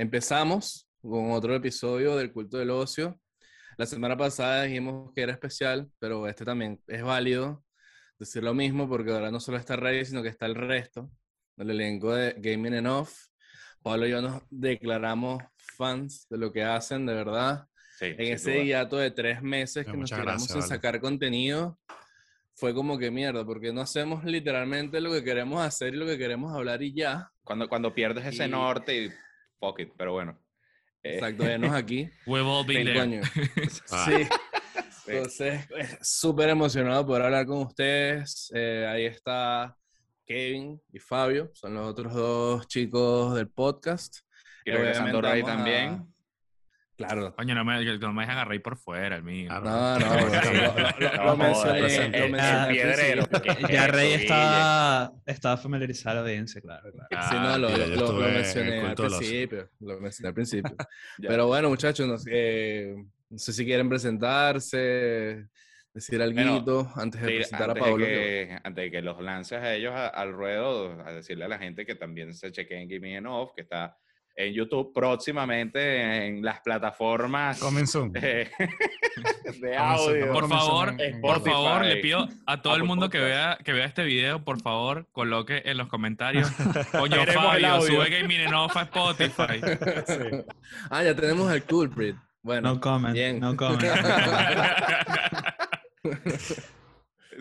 empezamos con otro episodio del culto del ocio. La semana pasada dijimos que era especial, pero este también es válido decir lo mismo porque ahora no solo está Rey, sino que está el resto del elenco de Gaming and Off. Pablo y yo nos declaramos fans de lo que hacen, de verdad. en ese hiato de tres meses que nos quedamos en sacar contenido, fue como que mierda, porque no hacemos literalmente lo que queremos hacer y lo que queremos hablar y ya. Cuando, cuando pierdes ese norte y fuck it, pero bueno. Eh, Exacto, venos aquí. We've all been there. Ah. Sí. Entonces, súper emocionado por hablar con ustedes. Eh, ahí está Kevin y Fabio, son los otros dos chicos del podcast. Y regresando Ray también. Claro. Coño, no me, no me dejan a Rey por fuera, el mío. No, no, lo, lo, mencioné. El piedrero. Ya Rey está, está familiarizado a la audiencia, claro. claro. sí, no, lo, lo, mencioné al principio. Lo mencioné al principio. Pero bueno, muchachos, no, eh, no sé si quieren presentarse, decir algo antes de presentar a Pablo. antes de que los lances a ellos al ruedo, a decirle a la gente que también se chequeen Gimme and Off, que está en YouTube próximamente en las plataformas Comenzó. de audio. Por favor, por favor, le pido a todo el mundo que vea, que vea este video, por favor, coloque en los comentarios. Coño, Fabio, sube Gaming en Off a Spotify. Ah, ya tenemos el culprit. Bueno, no comment, bien. no comment.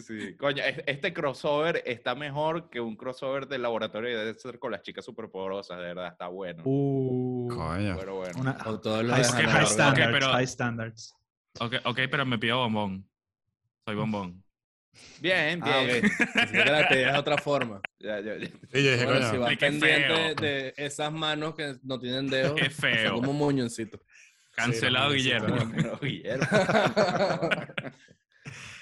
Sí, coño, este crossover está mejor que un crossover del laboratorio de Dexter con las chicas superpoderosas, de verdad, está bueno. Uh, coño. Pero bueno. Una, todos los high, high, standards, okay, pero, high standards. Okay, ok, pero me pido bombón. Soy bombón. Bien, ah, bien. Ah, okay. te de otra forma. Ya, ya, ya. Sí, yo dije, bueno, si vas pendiente de esas manos que no tienen dedos, Qué feo. como un muñoncito. Cancelado sí, Guillermo. Guillermo.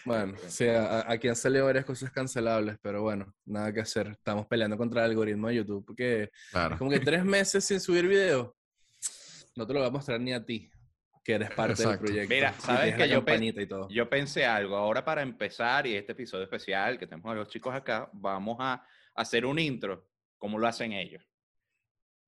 Bueno, sí, aquí han salido varias cosas cancelables, pero bueno, nada que hacer. Estamos peleando contra el algoritmo de YouTube, porque es como que tres meses sin subir video, no te lo voy a mostrar ni a ti, que eres parte del proyecto. Mira, sabes que yo, yo pensé algo. Ahora para empezar, y este episodio especial que tenemos a los chicos acá, vamos a hacer un intro, como lo hacen ellos.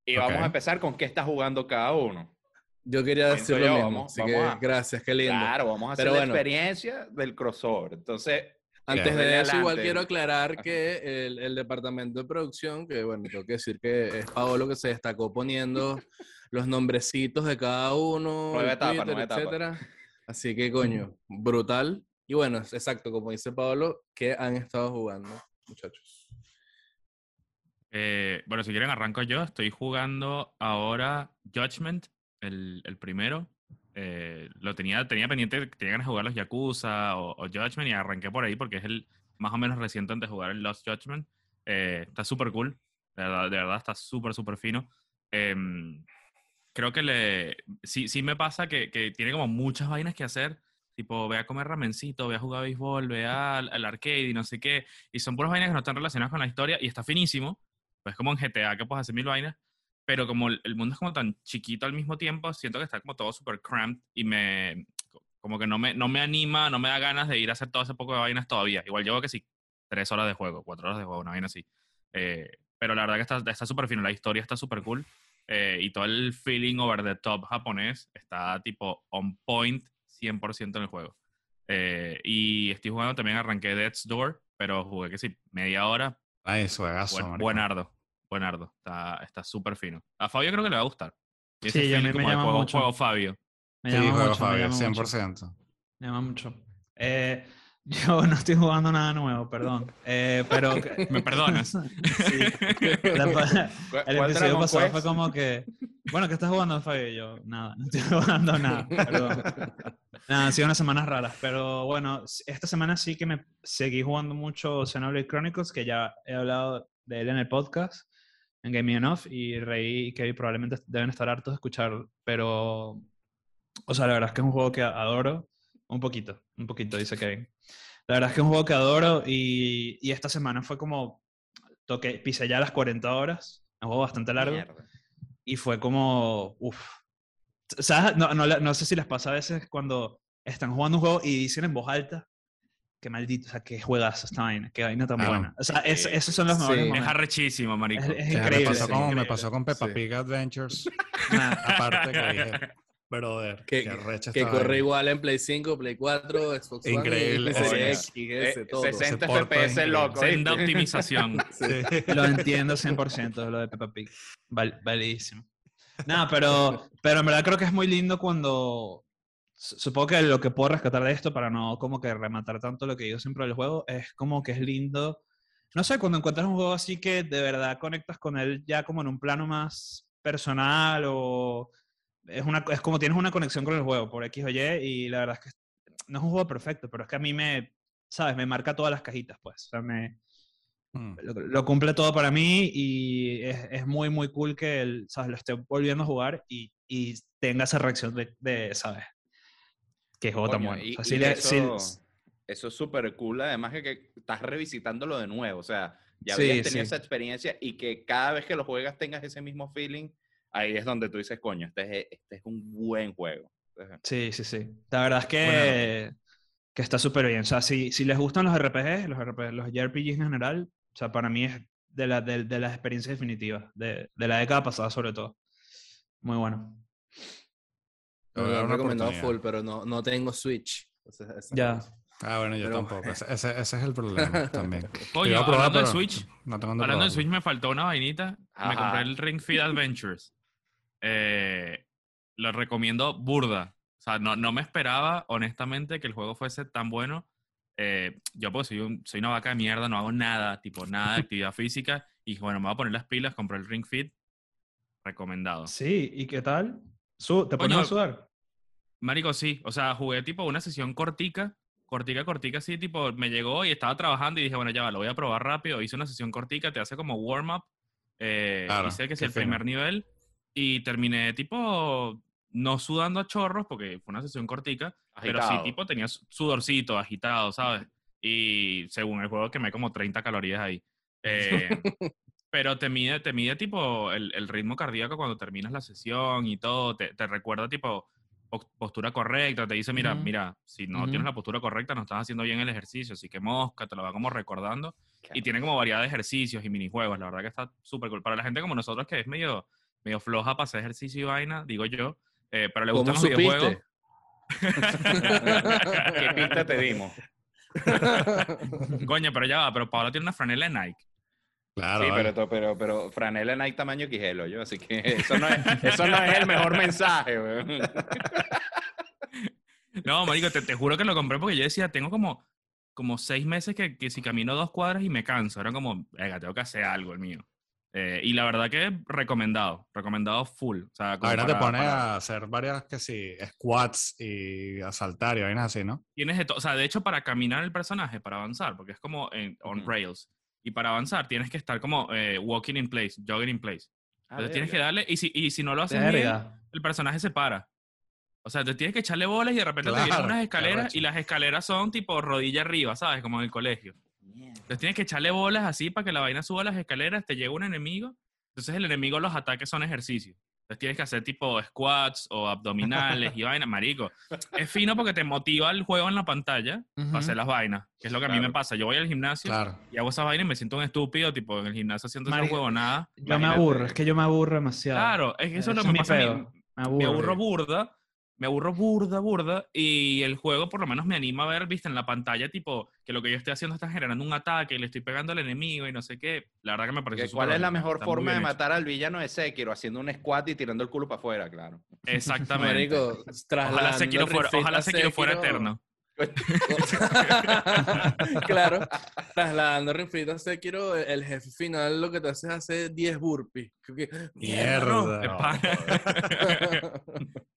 Y vamos a empezar con qué está jugando cada uno. Yo quería decir lo mismo, así que gracias, qué lindo. Claro, vamos a hacer la experiencia del crossover. Entonces, antes de eso, igual quiero aclarar que el, el, departamento de producción, que bueno, tengo que decir que es Paolo que se destacó poniendo los nombrecitos de cada uno, nueva etapa, Twitter, etcétera. Así que, coño, brutal. Y bueno, exacto, como dice Pablo, que han estado jugando, muchachos. Eh, bueno, si quieren arranco yo. Estoy jugando ahora Judgment, el, el primero. Eh, lo tenía, tenía pendiente, tenía ganas de jugar los Yakuza o, o, Judgment y arranqué por ahí porque es el más o menos reciente antes de jugar el Lost Judgment. Eh, está súper cool, de verdad, de verdad está súper, súper fino. Eh, creo que le, sí, sí me pasa que, que, tiene como muchas vainas que hacer. Tipo, ve a comer ramencito, ve a jugar béisbol, ve al, al arcade y no sé qué. Y son puras vainas que no están relacionadas con la historia y está finísimo. Pues como en GTA que puedes hacer mil vainas pero como el mundo es como tan chiquito al mismo tiempo, siento que está como todo súper cramped y me, como que no me, no me anima, no me da ganas de ir a hacer todo ese poco de vainas todavía. Igual llevo que sí, tres horas de juego, cuatro horas de juego, una vaina así. Eh, pero la verdad que está súper fino, la historia está súper cool eh, y todo el feeling over the top japonés está tipo on point 100% en el juego. Eh, y estoy jugando también, arranqué Death's Door, pero jugué que sí, media hora. Ay, juegazo, buen, buenardo. Buenardo, está súper fino. A Fabio creo que le va a gustar. sí, a mí me llama juego, mucho. Juego Fabio. Me llama sí, mucho, Fabio, me llama 100%. Mucho. Me llama mucho. Eh, yo no estoy jugando nada nuevo, perdón. Eh, pero... ¿Me perdonas? sí. La, el episodio pasado fue como que... Bueno, ¿qué estás jugando, Fabio? Y yo, nada, no estoy jugando nada, perdón. Nada, han sido unas semanas raras, pero bueno, esta semana sí que me seguí jugando mucho Xenoblade Chronicles, que ya he hablado de él en el podcast en Game Enough y Rey y Kevin probablemente deben estar hartos de escuchar, pero, o sea, la verdad es que es un juego que adoro, un poquito, un poquito, dice Kevin. La verdad es que es un juego que adoro y, y esta semana fue como, toqué, pisé ya las 40 horas, un juego bastante largo, Mierda. y fue como, uff. ¿Sabes? No, no, no sé si les pasa a veces cuando están jugando un juego y dicen en voz alta, qué maldito, o sea, qué juegazo esta vaina, qué vaina tan buena. O sea, esos son los mejores Es arrechísimo, marico. Es, increíble. Me pasó, como, me pasó con Peppa Pig Adventures. Aparte que dije, brother, que, que corre igual en Play 5, Play 4, Xbox One. Increíble. X, S, todo. 60 FPS loco. Senda optimización. Lo entiendo 100% lo de Peppa Pig. validísimo. Nada, pero, pero en verdad creo que es muy lindo cuando supongo que lo que puedo rescatar de esto, para no como que rematar tanto lo que digo siempre del juego, es como que es lindo. No sé, cuando encuentras un juego así que de verdad conectas con él ya como en un plano más personal o es, una, es como tienes una conexión con el juego por X o Y y la verdad es que no es un juego perfecto, pero es que a mí me, ¿sabes? Me marca todas las cajitas, pues. O sea, me, hmm. lo, cumple todo para mí y es, es, muy, muy cool que él, ¿sabes? Lo esté volviendo a jugar y, y tenga esa reacción de, de ¿sabes? Que juego tan bueno. eso, es súper cool, además que, que, estás revisitándolo de nuevo, o sea, ya habías tenido esa experiencia y que cada vez que lo juegas tengas ese mismo feeling, ahí es donde tú dices, coño, este es, este es un buen juego. Sí, sí, sí. La verdad es que, que está súper bien. O sea, si, si les gustan los RPGs, los, RPG, los JRPGs en general, o sea, para mí es de, la, de, de las experiencias definitivas, de, de la década pasada sobre todo. Muy bueno. Lo he recomendado full, pero no, no tengo Switch. ya. Ah, bueno, yo tampoco. Ese, ese, es el problema también. Oye, hablando de Switch, no tengo hablando de Switch me faltó una vainita. Me compré el Ring Fit Adventures. Eh, lo recomiendo burda. O sea, no, no me esperaba, honestamente, que el juego fuese tan bueno. Eh, yo pues soy, soy una vaca de mierda, no hago nada, tipo nada de actividad física. Y bueno, me voy a poner las pilas, compré el Ring Fit. Recomendado. Sí, ¿y qué tal? ¿Te pones a sudar? Marico, sí. O sea, jugué tipo una sesión cortica, cortica, cortica, así, tipo, me llegó y estaba trabajando y dije, bueno, ya va, lo voy a probar rápido. Hice una sesión cortica, te hace como warm-up. Eh, hice que es el primer nivel y terminé tipo no sudando a chorros porque fue una sesión cortica, pero sí tipo tenía sudorcito, agitado, ¿sabes? Y según el juego quemé como 30 calorías ahí. Eh, pero te mide, te mide tipo el, el, ritmo cardíaco cuando terminas la sesión y todo, te, te recuerda tipo postura correcta, te dice, mira, mira, si no tienes la postura correcta, no estás haciendo bien el ejercicio, así que mosca, te lo va como recordando. Y tiene como variedad de ejercicios y minijuegos, la verdad que está súper cool. Para la gente como nosotros que es medio, medio floja para hacer ejercicio y vaina, digo yo, eh, pero le gustan los videojuegos. ¿Qué pinta te dimos? Coño, pero ya va, pero Pablo tiene una franela de Nike. Claro, sí, pero, pero, pero franela Nike tamaño quijelo, yo, así que eso no es, eso no es el mejor mensaje, No, marico, te, te, juro que lo compré porque yo decía, tengo como, como seis meses que, que si camino dos cuadras y me canso. Era como, venga, tengo que hacer algo el mío. Eh, y la verdad que recomendado, recomendado full. O sea, Ahora te pone a hacer varias que sí, squats y a saltar y vainas así, ¿no? Tienes de o sea, de hecho para caminar el personaje, para avanzar, porque es como en, on rails. Y para avanzar tienes que estar como eh, walking in place, jogging in place. Ah, Entonces tienes que darle, y si, y si no lo haces bien, el personaje se para. O sea, te tienes que echarle bolas y de repente te vienen unas escaleras y las escaleras son tipo rodilla arriba, ¿sabes? Como en el colegio. Entonces tienes que echarle bolas así para que la vaina suba las escaleras, te llega un enemigo. Entonces el enemigo, los ataques son ejercicios. Entonces tienes que hacer tipo squats o abdominales y vainas, marico. Es fino porque te motiva el juego en la pantalla para hacer las vainas, que es lo que a mí me pasa. Yo voy al gimnasio y hago esas vainas y me siento un estúpido, tipo en el gimnasio haciendo ese juego nada. Yo me aburro, es que yo me aburro demasiado. Claro, es que eso es lo que me pasa a mí. Me aburro burda me aburro burda, burda, y el juego por lo menos me anima a ver, viste, en la pantalla, tipo, que lo que yo estoy haciendo está generando un ataque, y le estoy pegando al enemigo y no sé qué. La verdad que me parece ¿Cuál es la mejor forma de matar al villano de Sekiro? Haciendo un squat y tirando el culo para afuera, claro. Exactamente. ojalá Sekiro fuera, ojalá Sekiro fuera eterno. claro, trasladando Rinfrito a Sekiro, el jefe final lo que te hace es hacer 10 burpees. Mierda.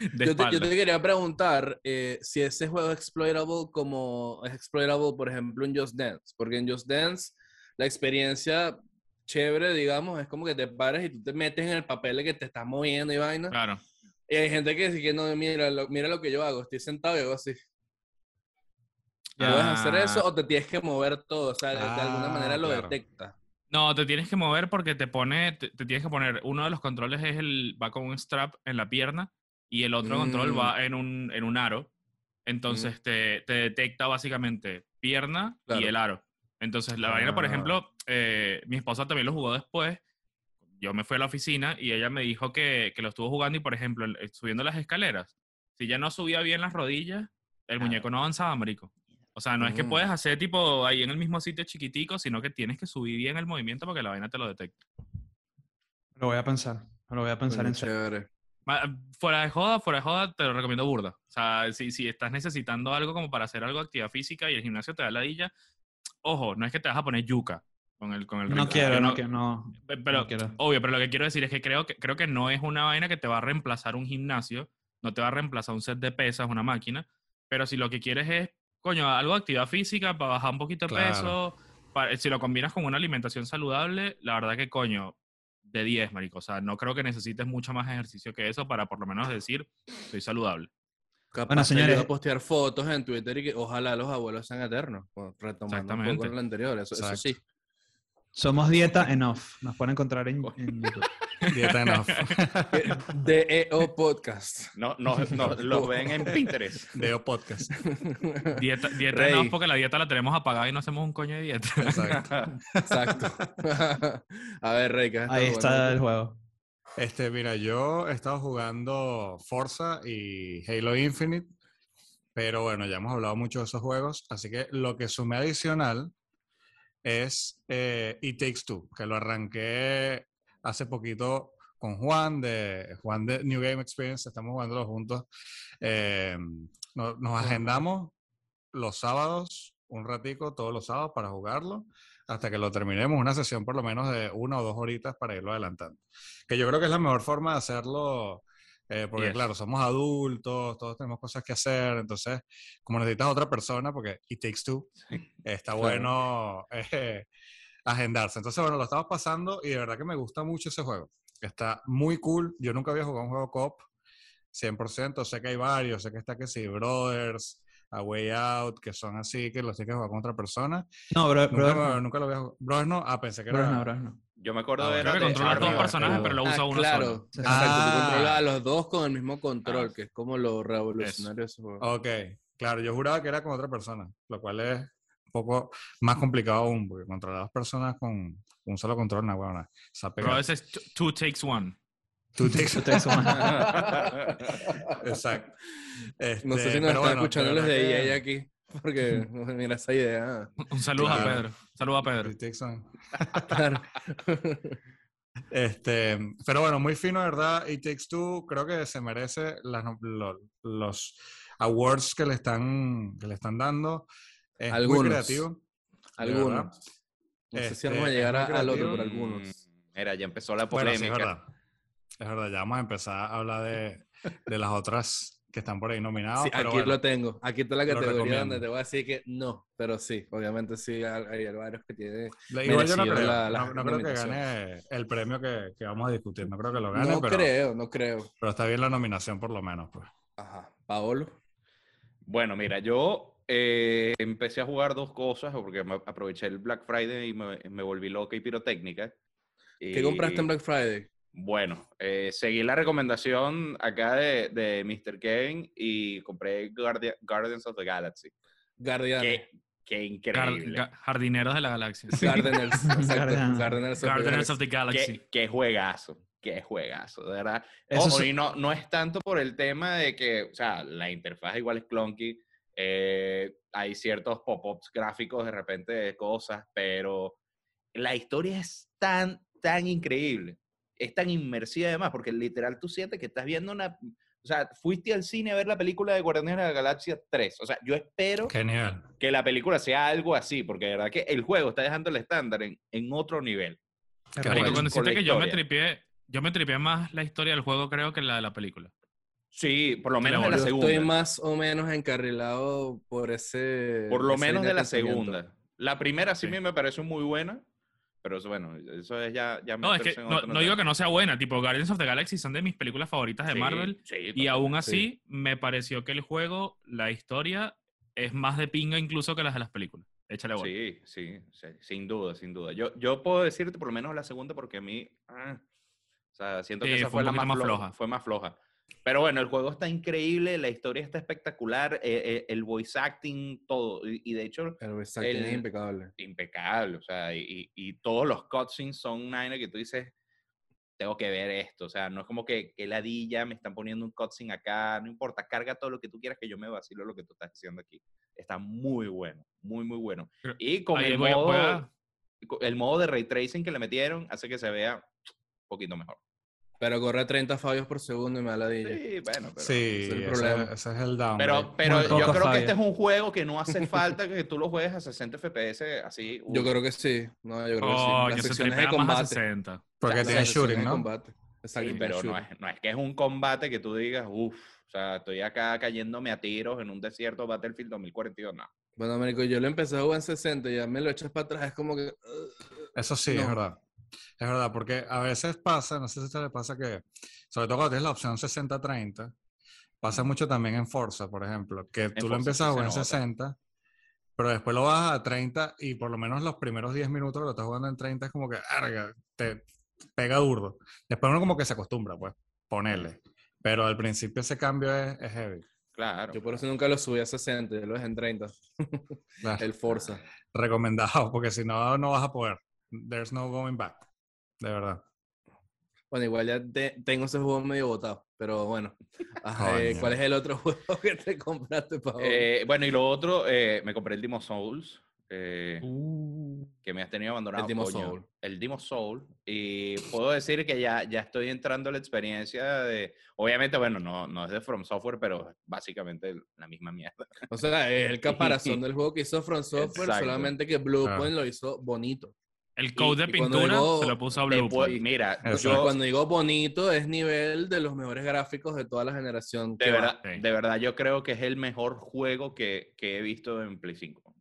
Yo te, quería preguntar eh, si ese juego es exploitable como es exploitable, por ejemplo, en Just Dance. Porque en Just Dance la experiencia chévere, digamos, es como que te pares y tú te metes en el papel de que te estás moviendo y vaina. Claro. Y hay gente que dice que no, mira lo, mira lo que yo hago, estoy sentado y hago así. ¿Puedes hacer eso ah. o te tienes que mover todo? O sea, de, alguna manera lo detecta. No, te tienes que mover porque te pone, te, tienes que poner, uno de los controles es el, va con un strap en la pierna y el otro control va mm. en un, en un aro. Entonces te, te, detecta básicamente pierna y el aro. Entonces la vaina, por ah. ejemplo, eh, mi esposa también lo jugó después. Yo me fui a la oficina y ella me dijo que, que lo estuvo jugando y, por ejemplo, subiendo las escaleras, si ya no subía bien las rodillas, el muñeco no avanzaba, marico. O sea, no es que mm. puedes hacer tipo ahí en el mismo sitio chiquitico, sino que tienes que subir bien el movimiento para que la vaina te lo detecte. Lo voy a pensar. Lo voy a pensar en serio. Fuera de joda, fuera de joda, te lo recomiendo burda. O sea, si, si estás necesitando algo como para hacer algo de actividad física y el gimnasio te da la ladilla, ojo, no es que te vas a poner yuca con el, con el No quiero, no, quiero, no. Pero, obvio, pero lo que quiero decir es que creo, que creo que no es una vaina que te va a reemplazar un gimnasio, no te va a reemplazar un set de pesas, una máquina, pero si lo que quieres es coño, algo de actividad física para bajar un poquito de peso. si lo combinas con una alimentación saludable, la verdad que, coño, de 10, marico. O sea, no creo que necesites mucho más ejercicio que eso para por lo menos decir, soy saludable. Capaz bueno, señores, a postear fotos en Twitter y que ojalá los abuelos sean eternos. Retomando un poco lo anterior, eso, eso sí. Somos Dieta en Off. Nos pueden encontrar en, YouTube. Dieta en Off. DEO Podcast. No, no, no, lo ven en Pinterest. DEO Podcast. Dieta, dieta en Off porque la dieta la tenemos apagada y no hacemos un coño de dieta. Exacto. Exacto. A ver, Rey, ¿qué Ahí está el juego. Este, mira, yo he estado jugando Forza y Halo Infinite, pero bueno, ya hemos hablado mucho de esos juegos, así que lo que sumé adicional es eh, It Takes Two, que lo arranqué hace poquito con Juan de Juan de New Game Experience, estamos jugándolo juntos. Eh, nos, agendamos los sábados, un ratico, todos los sábados para jugarlo, hasta que lo terminemos, una sesión por lo menos de una o dos horitas para irlo adelantando. Que yo creo que es la mejor forma de hacerlo eh, porque claro, somos adultos, todos tenemos cosas que hacer, entonces, como necesitas otra persona, porque it takes two, está bueno eh, agendarse. Entonces, bueno, lo estamos pasando y de verdad que me gusta mucho ese juego. Está muy cool. Yo nunca había jugado un juego cop 100%. Sé que hay varios, sé que está que sí, Brothers, A Way Out, que son así, que los tienes que jugar con otra persona. No, bro, nunca, nunca lo había jugado. Brothers no, ah, pensé que era. No, Brothers no. Yo me acuerdo ah, de... que controlar dos personajes, pero lo usa ah, uno claro. solo. Exacto, ah. a los dos con el mismo control, que es como lo revolucionario de ese juego. Ok, claro, yo juraba que era con otra persona, lo cual es un poco más complicado aún, porque controlar a dos personas con un solo control, no, bueno, Pero ese es two takes one. Two takes, one. Exacto. no sé si nos están escuchando los de EA aquí. Porque, mira esa idea. Un saludo a Pedro. Saludo a Pedro. claro. Este, pero bueno, muy fino, ¿verdad? It Takes Two creo que se merece los, awards que le están, que le están dando. Es algunos, muy creativo. Algunos. No sé si vamos a este, llegar al otro, pero algunos. Mira, ya empezó la polémica. es verdad. Es verdad, ya vamos a empezar a hablar de, de las otras que están por ahí nominados. aquí lo tengo. Aquí está la categoría donde te voy a decir que no, pero sí, obviamente sí hay, varios que tienen. Igual yo no creo, no, creo que gane el premio que, que, vamos a discutir. No creo que lo gane. No creo, no creo. Pero está bien la nominación por lo menos, pues. Ajá. Paolo. Bueno, mira, yo eh, empecé a jugar dos cosas porque aproveché el Black Friday y me, me volví loca y pirotécnica. ¿Qué compraste en Black Friday? Bueno, eh, seguí la recomendación acá de, de Mr. Kevin y compré Guardians of the Galaxy. Guardians. Qué, increíble. jardineros de la galaxia. Gardeners. Gardeners, of, the Galaxy. Qué, juegazo. Qué juegazo, de verdad. y no, no es tanto por el tema de que, o sea, la interfaz igual es clunky. Eh, hay ciertos pop-ups gráficos de repente de cosas, pero la historia es tan, tan increíble es tan inmersiva además, porque literal tú sientes que estás viendo una... O sea, fuiste al cine a ver la película de Guardianes de la Galaxia 3. O sea, yo espero que la película sea algo así, porque de verdad que el juego está dejando el estándar en, en otro nivel. cuando siente que yo me tripié, yo me tripié más la historia del juego creo que la de la película. Sí, por lo menos en la segunda. Estoy más o menos encarrilado por ese. Por lo menos de la segunda. La primera sí, sí. me parece muy buena. Pero eso, bueno, eso es ya... ya no, es que no, digo que no sea buena. Tipo, Guardians of the Galaxy son de mis películas favoritas de Marvel. y aún así, me pareció que el juego, la historia, es más de pinga incluso que las de las películas. Échale bola. Sí, sí, sin duda, sin duda. Yo, yo puedo decirte por lo menos la segunda porque a mí... Ah, o sea, siento que esa fue, la más floja. Fue más floja. Pero bueno, el juego está increíble, la historia está espectacular, eh, eh, el voice acting, todo. Y, de hecho... El voice acting es impecable. Impecable, o sea, y, y, todos los cutscenes son una que tú dices, tengo que ver esto. O sea, no es como que, que ladilla, me están poniendo un cutscene acá, no importa, carga todo lo que tú quieras que yo me vacilo lo que tú estás diciendo aquí. Está muy bueno, muy, muy bueno. Y con el, modo, el modo de ray tracing que le metieron hace que se vea un poquito mejor. Pero corre 30 fallos por segundo y me da la Sí, bueno, pero sí, ese, es el down. Pero, pero yo creo que este es un juego que no hace falta que tú lo juegues a 60 FPS así. Yo creo que sí. No, yo creo que sí. Oh, Las secciones de combate. Porque tiene shooting, ¿no? Sí, pero no es, no es que es un combate que tú digas, uff, o sea, estoy acá cayéndome a tiros en un desierto Battlefield 2042, no. Bueno, Américo, yo lo empecé a jugar en 60 y ya me lo echas para atrás, es como que... Eso sí, es verdad. Es verdad, porque a veces pasa, no sé si te le pasa que, sobre todo cuando tienes la opción 60-30, pasa mucho también en Forza, por ejemplo, que tú lo empiezas a jugar en 60, pero después lo bajas a 30 y por lo menos los primeros 10 minutos que lo estás jugando en 30 es como que, arga, te pega duro. Después uno como que se acostumbra, pues, ponerle. Pero al principio ese cambio es, heavy. Claro. Yo por eso nunca lo subí a 60, yo lo dejé en 30. El Forza. Recomendado, porque si no, no vas a poder. There's no going back de verdad. Bueno, igual ya tengo ese juego medio botado, pero bueno. Eh, ¿Cuál es el otro juego que te compraste, Pablo? Eh, bueno, y lo otro, eh, me compré el Demo Souls, uh. que me has tenido abandonado. El Demo Soul. El Demo Soul. Y puedo decir que ya, ya estoy entrando a la experiencia de... Obviamente, bueno, no, no es de From Software, pero básicamente la misma mierda. O sea, es el caparazón del juego que hizo From Software, solamente que Bluepoint lo hizo bonito. El code de pintura se lo puso a Blue. mira, yo, cuando digo bonito es nivel de los mejores gráficos de toda la generación. De verdad, de verdad, yo creo que es el mejor juego que, que, he visto en Play 5.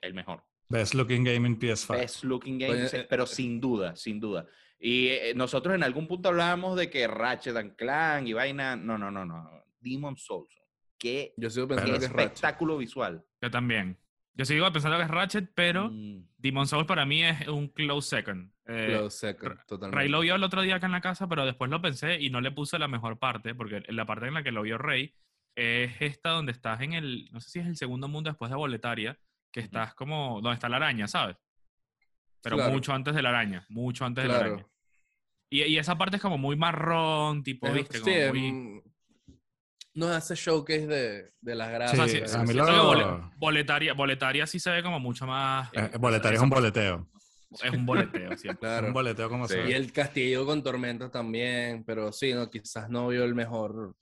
El mejor. Best looking game en PS5. Best looking game, eh, pero sin duda, sin duda. Y eh, nosotros en algún punto hablábamos de que Ratchet and Clank y vaina. No, no, no, no. Demon Souls. Qué, yo sigo pensando que espectáculo visual. Yo también. Yo sigo pensando que es Ratchet, pero mm. Demon Souls para mí es un close second. Eh, close second, totalmente. Ray lo vio el otro día acá en la casa, pero después lo pensé y no le puse la mejor parte, porque la parte en la que lo vio Ray es esta donde estás en el, no sé si es el segundo mundo después de Boletaria, que estás como, donde está la araña, ¿sabes? Pero mucho antes de la araña, mucho antes de la araña. Y, y, esa parte es como muy marrón, tipo, ¿viste? Como sí, muy no hace showcase de, de las gracias. Sí, a mí lo... boletaria, boletaria sí se ve como mucho más... Eh, boletaria es un boleteo. Es un boleteo, sí. claro. Un boleteo como se Y el castillo con tormentas también, pero sí, no, quizás no vio el mejor...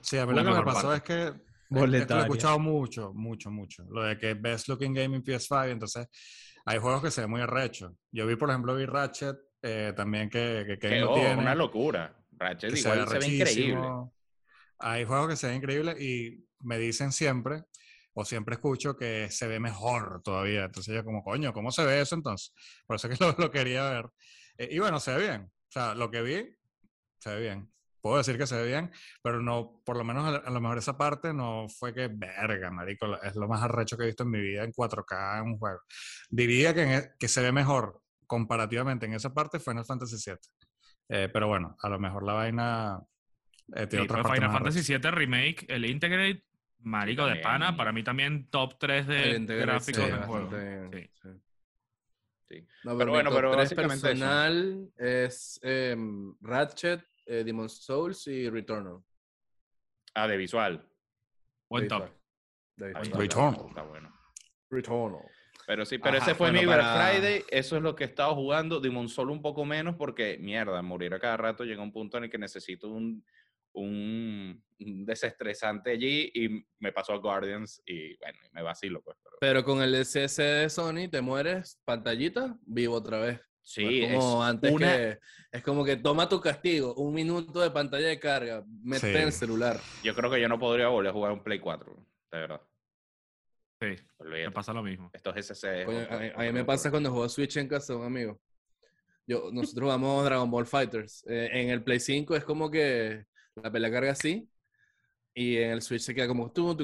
Sí, a mí lo que me pasó es que... Boletaria. lo he escuchado mucho, mucho, mucho. Lo de que Best Looking Game en PS5, entonces hay juegos que se ven muy arrecho. Yo vi, por ejemplo, vi Ratchet, eh, también que, que, que oh, tiene. una locura. Ratchet igual se ve increíble. Hay juegos que se ven increíbles y me dicen siempre, o siempre escucho que se ve mejor todavía. Entonces yo como, coño, ¿cómo se ve eso entonces? Por eso que lo, quería ver. Eh, y bueno, se ve bien. O sea, lo que vi, se ve bien. Puedo decir que se ve bien, pero no, por lo menos a, lo mejor esa parte no fue que, verga, marico, es lo más arrecho que he visto en mi vida en 4K en un juego. Diría que, e, que se ve mejor comparativamente en esa parte fue en el Fantasy VII. Eh, pero bueno, a lo mejor la vaina eh, Final Fantasy VII Remake, el Integrate, marico de pana, para mí también top 3 de gráficos del juego. Sí. Sí. pero, bueno, pero básicamente personal es em, Ratchet, eh, Demon's Souls y Returnal. Ah, de visual. Buen top. Returnal. Está bueno. Returnal. Pero sí, pero ese fue mi Black Friday. Eso es lo que he estado jugando. Demon Souls un poco menos porque, mierda, morir a cada rato llega un punto en el que necesito un, un, desestresante allí y me pasó a Guardians y bueno, me vacilo pues. Pero, con el DCS de Sony te mueres, pantallita, vivo otra vez. Sí, es como antes que es como que toma tu castigo, un minuto de pantalla de carga, mete en celular. Yo creo que yo no podría volver a jugar un Play 4, de verdad. Sí, me pasa lo mismo. Estos SC. a, mí me pasa cuando juego Switch en casa un amigo. Yo, nosotros jugamos Dragon Ball Fighters. Eh, en el Play 5 es como que la pelea carga así. Y en el Switch se queda como Puedes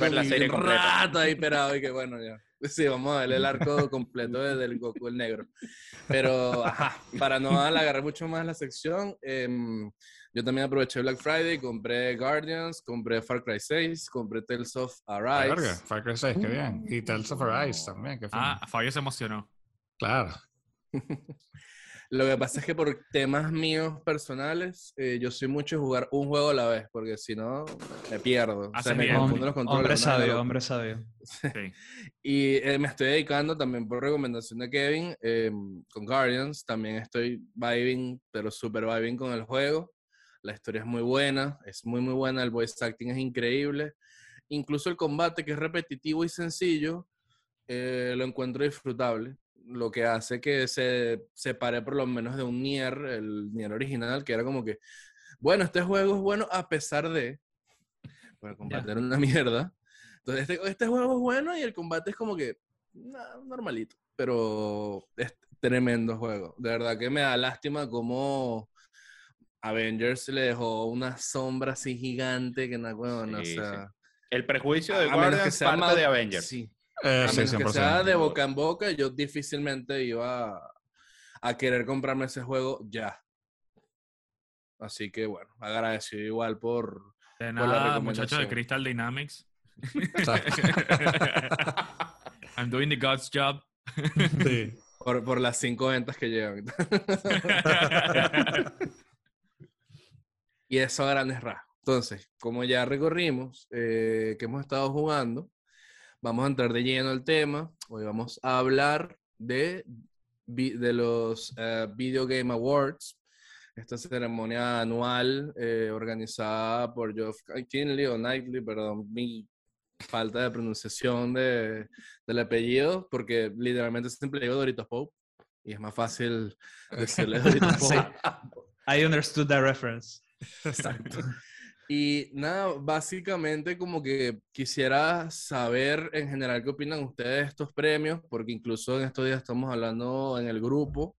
ver la serie completa. rato ahí esperado y que bueno, ya. Sí, vamos a ver el arco completo del Goku el negro. Pero, ajá, para no alargar mucho más la sección, yo también aproveché Black Friday, compré Guardians, compré Far Cry 6, compré Tales of Arise. Far Cry 6, qué bien. Y Tales of Arise también, qué Ah, Fabio se emocionó. Claro. Lo que pasa es que por temas míos personales, eh, yo soy mucho de jugar un juego a la vez, porque si no, me pierdo. O sea, me confundo los controles. Hombre sabio, hombre sabio. Sí. y eh, me estoy dedicando también por recomendación de Kevin, eh, con Guardians, también estoy vibing, pero super vibing con el juego. La historia es muy buena, es muy muy buena, el voice acting es increíble. Incluso el combate, que es repetitivo y sencillo, lo encuentro disfrutable lo que hace que se separe por lo menos de un Nier, el Nier original, que era como que, bueno, este juego es bueno a pesar de, bueno, combate era una mierda. Entonces, este, este, juego es bueno y el combate es como que, normalito, pero es tremendo juego. De verdad que me da lástima como Avengers le dejó una sombra así gigante que no, bueno, o sea... El prejuicio de Guardians parte de Avengers. Sí, eh, a menos que sea de boca en boca, yo difícilmente iba a, querer comprarme ese juego ya. Así que bueno, agradecido igual por, de nada, muchachos de Crystal Dynamics. I'm doing the God's job. Sí. Por, por las cinco ventas que llevan. y eso a grandes rasgos. Entonces, como ya recorrimos, eh, que hemos estado jugando, vamos a entrar de lleno al tema. Hoy vamos a hablar de, de los uh, Video Game Awards, esta ceremonia anual eh, organizada por Geoff Kinley o Knightley, perdón, mi falta de pronunciación de, del apellido, porque literalmente siempre digo Doritos Pope y es más fácil decirle Doritos Pope. I understood that reference. Exacto. Y nada, básicamente como que quisiera saber en general qué opinan ustedes de estos premios, porque incluso en estos días estamos hablando en el grupo.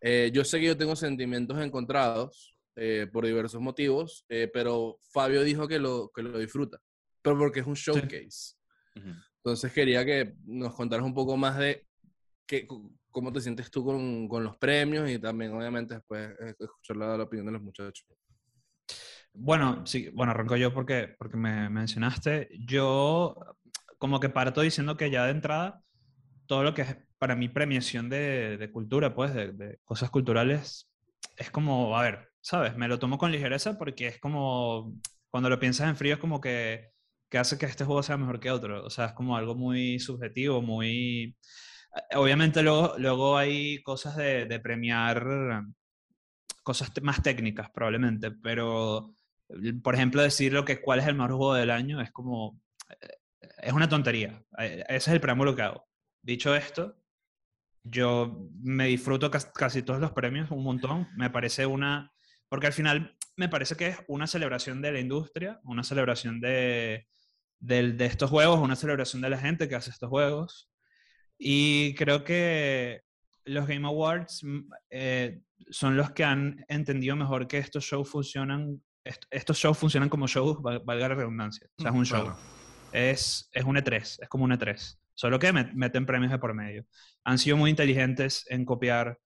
Eh, yo sé que yo tengo sentimientos encontrados eh, por diversos motivos, eh, pero Fabio dijo que lo, que lo disfruta, pero porque es un showcase. Entonces quería que nos contaras un poco más de qué, cómo te sientes tú con, con los premios y también obviamente después escuchar la, la opinión de los muchachos. Bueno, sí, bueno, arranco yo porque, porque me mencionaste. Yo como que parto diciendo que ya de entrada, todo lo que es para mí premiación de, de cultura, pues, de, cosas culturales, es como, a ver, ¿sabes? Me lo tomo con ligereza porque es como, cuando lo piensas en frío, es como que, que hace que este juego sea mejor que otro. O sea, es como algo muy subjetivo, muy... Obviamente luego, luego hay cosas de premiar cosas más técnicas probablemente, pero por ejemplo, decir lo que cuál es el mejor juego del año es como, eh, es una tontería. Eh, ese es el preámbulo que hago. Dicho esto, yo me disfruto casi todos los premios un montón. Me parece una, porque al final me parece que es una celebración de la industria, una celebración de, de, de estos juegos, una celebración de la gente que hace estos juegos. Y creo que los Game Awards mm, eh, son los que han entendido mejor que estos shows funcionan estos shows funcionan como shows, valga la redundancia. O sea, es un show. Es, es un E3, es como un E3. Solo que meten premios de por medio. Han sido muy inteligentes en copiar,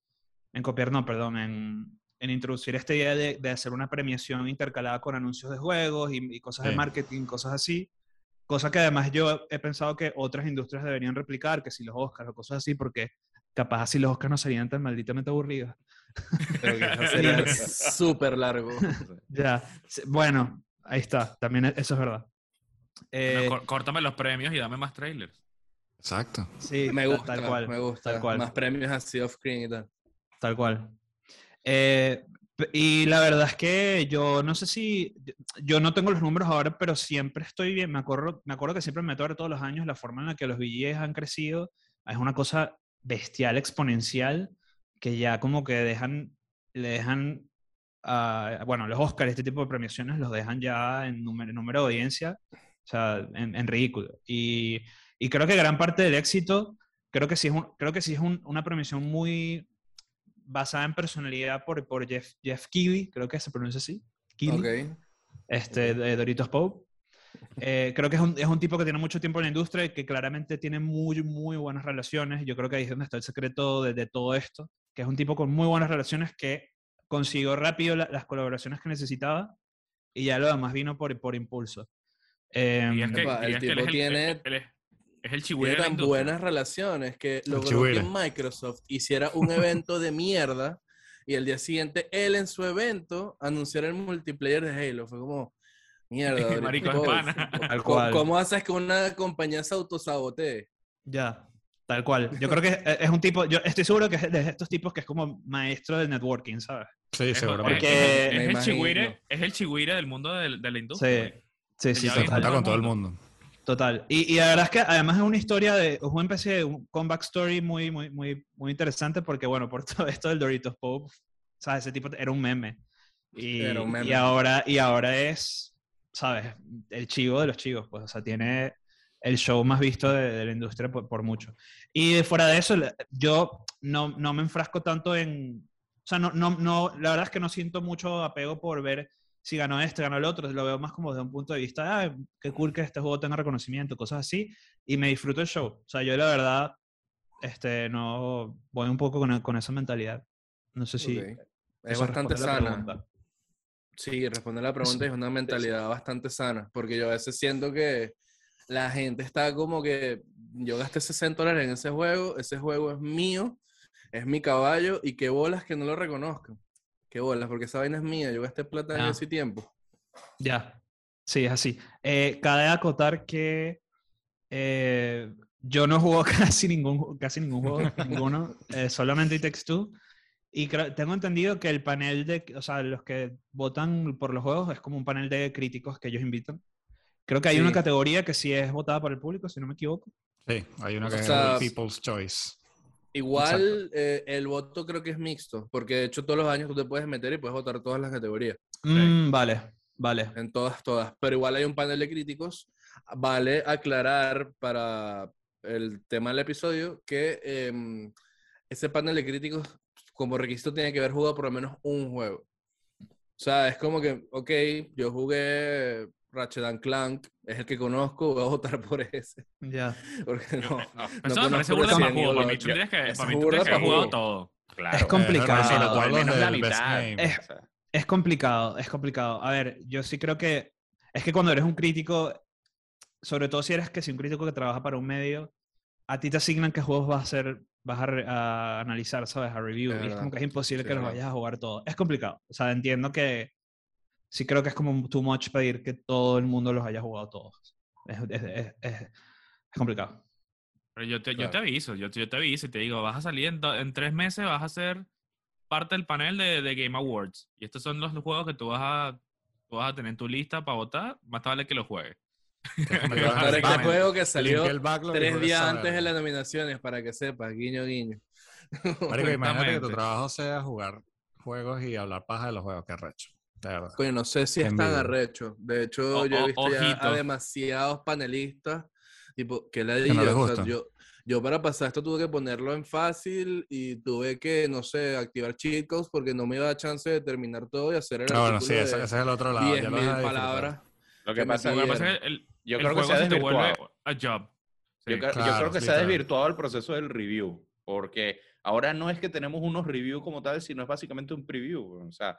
en copiar, no, perdón, en, en introducir esta idea de, de, hacer una premiación intercalada con anuncios de juegos y, cosas de marketing, cosas así. Cosa que además yo he pensado que otras industrias deberían replicar, que si los Oscars o cosas así, porque capaz así los Oscars no serían tan malditamente aburridos. Pero sería súper largo. ya, bueno, ahí está, también eso es verdad. Eh, córtame los premios y dame más trailers. Exacto. Sí, me gusta, tal cual. Me gusta. Tal cual. Más premios así off-screen y tal. Tal cual. Eh, y la verdad es que yo no sé si, yo no tengo los números ahora, pero siempre estoy bien. Me acuerdo, me acuerdo que siempre me meto todos los años la forma en la que los billetes han crecido. Es una cosa bestial, exponencial que ya como que dejan, le dejan, bueno, los Oscars, este tipo de premiaciones los dejan ya en número, número de audiencia, o sea, en, ridículo. Y, y, creo que gran parte del éxito, creo que sí es, creo que sí es una premiación muy basada en personalidad por, por Jeff, Jeff Keighley, creo que se pronuncia así. este, de Doritos Pope. Eh, creo que es un, es un, tipo que tiene mucho tiempo en la industria y que claramente tiene muy, muy buenas relaciones. Yo creo que ahí es donde está el secreto de, de todo esto, que es un tipo con muy buenas relaciones que consiguió rápido las colaboraciones que necesitaba y ya lo demás vino por, por impulso. Eh, y es que, el tipo tiene... es el Tiene tan buenas relaciones que logró que Microsoft hiciera un evento de mierda y el día siguiente él en su evento anunciara el multiplayer de Halo. Fue como, mierda. Marico ¿Cómo, ¿Cómo haces que una compañía se autosabotee? Ya, tal cual. Yo creo que es un tipo, yo estoy seguro que es de estos tipos que es como maestro del networking, ¿sabes? Sí, seguro. Porque es, el chigüire, es el chigüire del mundo de, de la industria. Sí, sí, sí. Total. con todo el mundo. Total. Y, y, la verdad es que además es una historia de un empecé un comeback story muy, muy, muy, muy interesante porque, bueno, por todo esto del Doritos Pope, ¿sabes? Ese tipo era un meme. Y, era un meme. y ahora, y ahora es, ¿sabes? El chivo de los chivos, pues, o sea, tiene el show más visto de, la industria por, por, mucho. Y fuera de eso, yo no, no me enfrasco tanto en, o sea, no, no, no, la verdad es que no siento mucho apego por ver si ganó este, ganó el otro, lo veo más como desde un punto de vista, de, ah, qué cool que este juego tenga reconocimiento, cosas así, y me disfruto el show. O sea, yo la verdad, este, no, voy un poco con, con esa mentalidad. No sé si... Es bastante sana. Sí, responder la pregunta es una mentalidad bastante sana, porque yo a veces siento que la gente está como que yo gasté 60 dólares en ese juego, ese juego es mío, es mi caballo, y qué bolas que no lo reconozcan. Qué bolas, porque esa vaina es mía, yo gasté plata en ah. ese tiempo. Ya, sí, es así. Eh, cabe acotar que eh, yo no juego casi ningún, casi ningún juego, ninguno, eh, solamente It Takes Y tengo entendido que el panel de, o sea, los que votan por los juegos es como un panel de críticos que ellos invitan. Creo que hay una categoría que sí es votada por el público, si no me equivoco. Sí, hay una que es People's Choice. Igual eh, el voto creo que es mixto, porque de hecho todos los años tú te puedes meter y puedes votar todas las categorías. Mm, vale, vale. En todas, todas. Pero igual hay un panel de críticos. Vale aclarar para el tema del episodio que em, ese panel de críticos como requisito tiene que haber jugado por lo menos un juego. O sea, es como que, ok, yo jugué Ratchet Clank es el que conozco, voy a votar por ese. Ya. Porque no. no, no, no parece burda para juego. Para mí tú tienes que, para mí tú tienes que jugado todo. Claro. Es complicado. es, es complicado, es complicado. A ver, yo sí creo que es que cuando eres un crítico, sobre todo si eres que si un crítico que trabaja para un medio, a ti te asignan qué juegos vas a hacer, vas a, a analizar, ¿sabes? A review. y es como que es imposible que los vayas a jugar todo. Es complicado. O sea, entiendo que sí creo que es como too much pedir que todo el mundo los haya jugado todos. Es, es, es, complicado. Pero yo te, yo te aviso, yo, yo, te aviso y te digo, vas a salir en, en, tres meses, vas a ser parte del panel de, de, Game Awards. Y estos son los juegos que tú vas a, tú vas a tener en tu lista para votar, más vale que los juegues. Este juego que salió tres días antes de las nominaciones, para que sepas, guiño, guiño. Marico, imagínate que tu trabajo sea jugar juegos y hablar paja de los juegos, que recho. Coño, no sé si es tan arrecho. De hecho, yo he visto a demasiados panelistas, tipo, que le digo, yo, yo para pasar esto tuve que ponerlo en fácil y tuve que, no sé, activar cheat codes porque no me iba a dar chance de terminar todo y hacer el no, bueno, sí, ese, es el otro lado. 10.000 palabras. Lo que, pasa, es que el, yo creo que se ha desvirtuado. A job. yo, creo que se ha desvirtuado el proceso del review, porque ahora no es que tenemos unos reviews como tal, sino es básicamente un preview. O sea,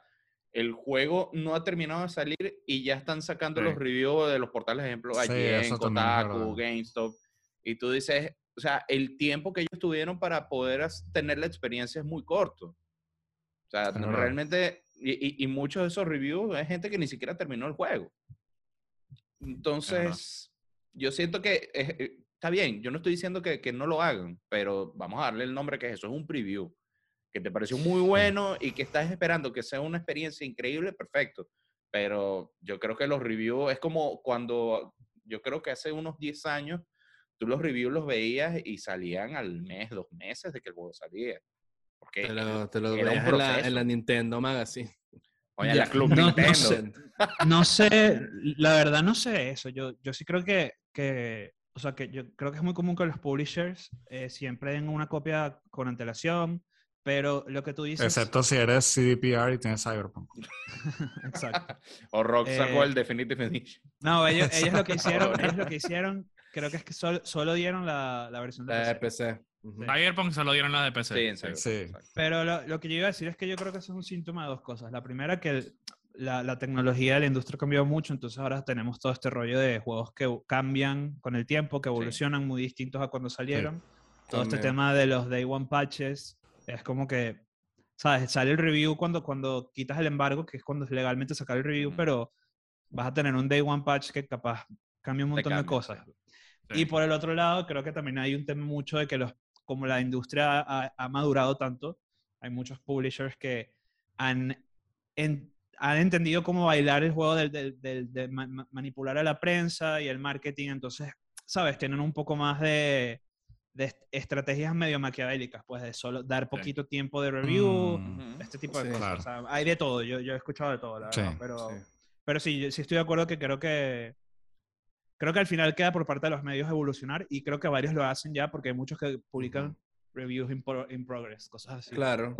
el juego no ha terminado de salir y ya están sacando los reviews de los portales, ejemplo, IGN, Kotaku, GameStop. Y tú dices, o sea, el tiempo que ellos tuvieron para poder tener la experiencia es muy corto. O sea, realmente, y, muchos de esos reviews es gente que ni siquiera terminó el juego. Entonces, yo siento que eh, está bien, yo no estoy diciendo que, que, no lo hagan, pero vamos a darle el nombre que es eso, es un preview que te pareció muy bueno y que estás esperando que sea una experiencia increíble, perfecto. Pero yo creo que los reviews es como cuando, yo creo que hace unos 10 años, tú los reviews los veías y salían al mes, dos meses de que el juego salía. Porque te lo, te lo veías en la, en la, Nintendo Magazine. Oye, la Club no, Nintendo. No sé, no sé, la verdad no sé eso. Yo, yo sí creo que, que, o sea, que yo creo que es muy común que los publishers eh, siempre den una copia con antelación Pero lo que tú dices... Excepto si eres CDPR y tienes Cyberpunk. Exacto. o Rock sacó el eh, Definitive Edition. No, ellos, ellos lo que hicieron, ellos lo que hicieron, creo que es que solo, solo dieron la, la versión de PC. Cyberpunk solo dieron la de PC. Sí, sí. Pero lo, lo, que yo iba a decir es que yo creo que eso es un síntoma de dos cosas. La primera, que la, la, tecnología de la industria cambió mucho, entonces ahora tenemos todo este rollo de juegos que cambian con el tiempo, que evolucionan muy distintos a cuando salieron. Todo este tema de los Day One Patches, es como que, ¿sabes? Sale el review cuando, cuando quitas el embargo, que es cuando es legalmente sacar el review, pero vas a tener un day one patch que capaz cambia un montón de cosas. Y por el otro lado, creo que también hay un tema mucho de que los, como la industria ha, madurado tanto, hay muchos publishers que han, han entendido cómo bailar el juego de, manipular a la prensa y el marketing, entonces, ¿sabes? Tienen un poco más de, de estrategias medio maquiavélicas, pues de solo dar poquito tiempo de review, mm. este tipo de cosas. hay de todo, yo, yo, he escuchado de todo, la verdad, pero, sí. pero sí, sí estoy de acuerdo que creo que creo que al final queda por parte de los medios evolucionar y creo que varios lo hacen ya porque hay muchos que publican reviews in, progress, cosas así. Claro.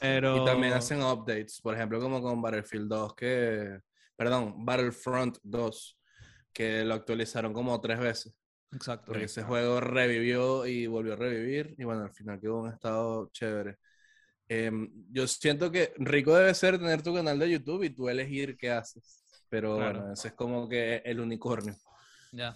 Pero... Y también hacen updates, por ejemplo, como con Battlefield 2, que, perdón, Battlefront 2, que lo actualizaron como tres veces. Exacto. Porque ese juego revivió y volvió a revivir y bueno, al final quedó un estado chévere. Em, yo siento que rico debe ser tener tu canal de YouTube y tú elegir qué haces. Pero bueno, ese es como que el unicornio. Ya.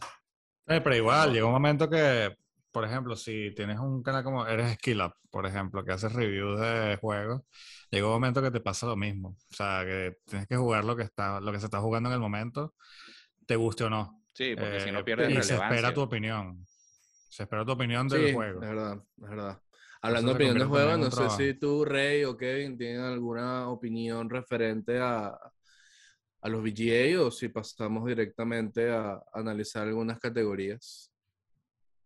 Eh, pero igual, llega un momento que, por ejemplo, si tienes un canal como eres Skill Up, por ejemplo, que haces reviews de juegos, llega un momento que te pasa lo mismo. O sea, que tienes que jugar lo que, está, lo que se está jugando en el momento, te guste o no. Sí, porque si no eh, pierdes Y se espera tu opinión. Se espera tu opinión del juego. Es verdad, es verdad. Hablando de opinión del juego, no sé si tú, Rey o Kevin, tienen alguna opinión referente a, a los VGA o si pasamos directamente a, analizar algunas categorías.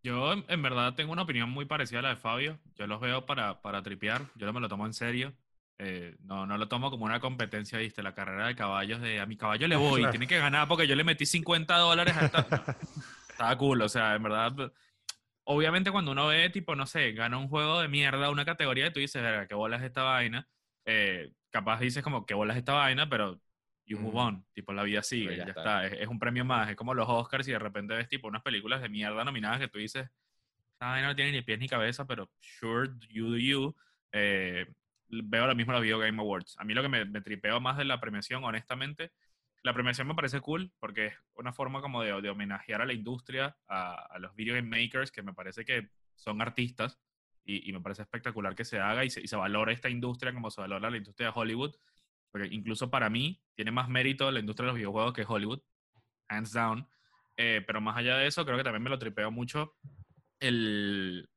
Yo en verdad tengo una opinión muy parecida a la de Fabio. Yo los veo para, para tripear. Yo no me lo tomo en serio. Eh, no, no lo tomo como una competencia, ¿viste? La carrera de caballos de a mi caballo le voy, tiene que ganar porque yo le metí 50 dólares a esta. Estaba cool, o sea, en verdad. Obviamente, cuando uno ve, tipo, no sé, gana un juego de mierda, una categoría, y tú dices, verga, qué bolas esta vaina. Eh, capaz dices, como, qué bolas esta vaina, pero you move on. Tipo, la vida sigue, pues ya, está. Es, un premio más. Es como los Oscars y de repente ves, tipo, unas películas de mierda nominadas que tú dices, vaina no tiene ni pies ni cabeza, pero sure, you do you. Eh, veo lo mismo en los Video Game Awards. A mí lo que me, me, tripeo más de la premiación, honestamente, la premiación me parece cool porque es una forma como de, de homenajear a la industria, a, a, los video game makers, que me parece que son artistas, y, y me parece espectacular que se haga y se, y se valore esta industria como se valora la industria de Hollywood, porque incluso para mí tiene más mérito la industria de los videojuegos que Hollywood, hands down. Eh, pero más allá de eso, creo que también me lo tripeo mucho el,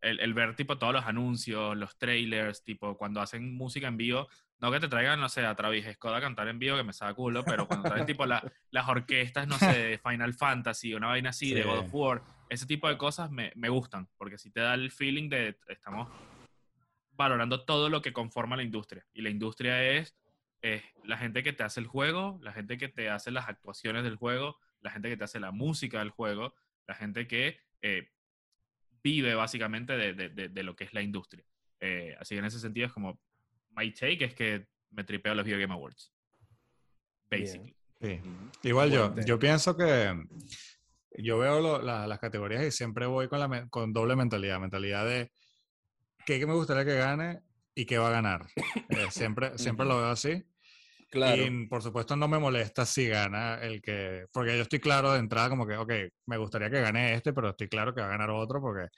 el, ver tipo todos los anuncios, los trailers, tipo cuando hacen música en vivo, no que te traigan, no sé, a Travis Scott a cantar en vivo, que me saca culo, pero cuando traen tipo las orquestas, no sé, de Final Fantasy, una vaina así, de God of War, ese tipo de cosas me, me gustan, porque si te da el feeling de estamos valorando todo lo que conforma la industria. Y la industria es, es la gente que te hace el juego, la gente que te hace las actuaciones del juego, la gente que te hace la música del juego, la gente que eh, vive básicamente de, de, de, lo que es la industria. Eh, así que en ese sentido es como, my take es que me tripeo los Video Game Awards. Basically. Sí. Igual yo, yo pienso que yo veo las categorías y siempre voy con, la, con doble mentalidad, mentalidad de qué me gustaría que gane y qué va a ganar. Eh, siempre, siempre lo veo así. Claro. Y por supuesto no me molesta si gana el que, porque yo estoy claro de entrada como que, ok, me gustaría que gane este, pero estoy claro que va a ganar otro porque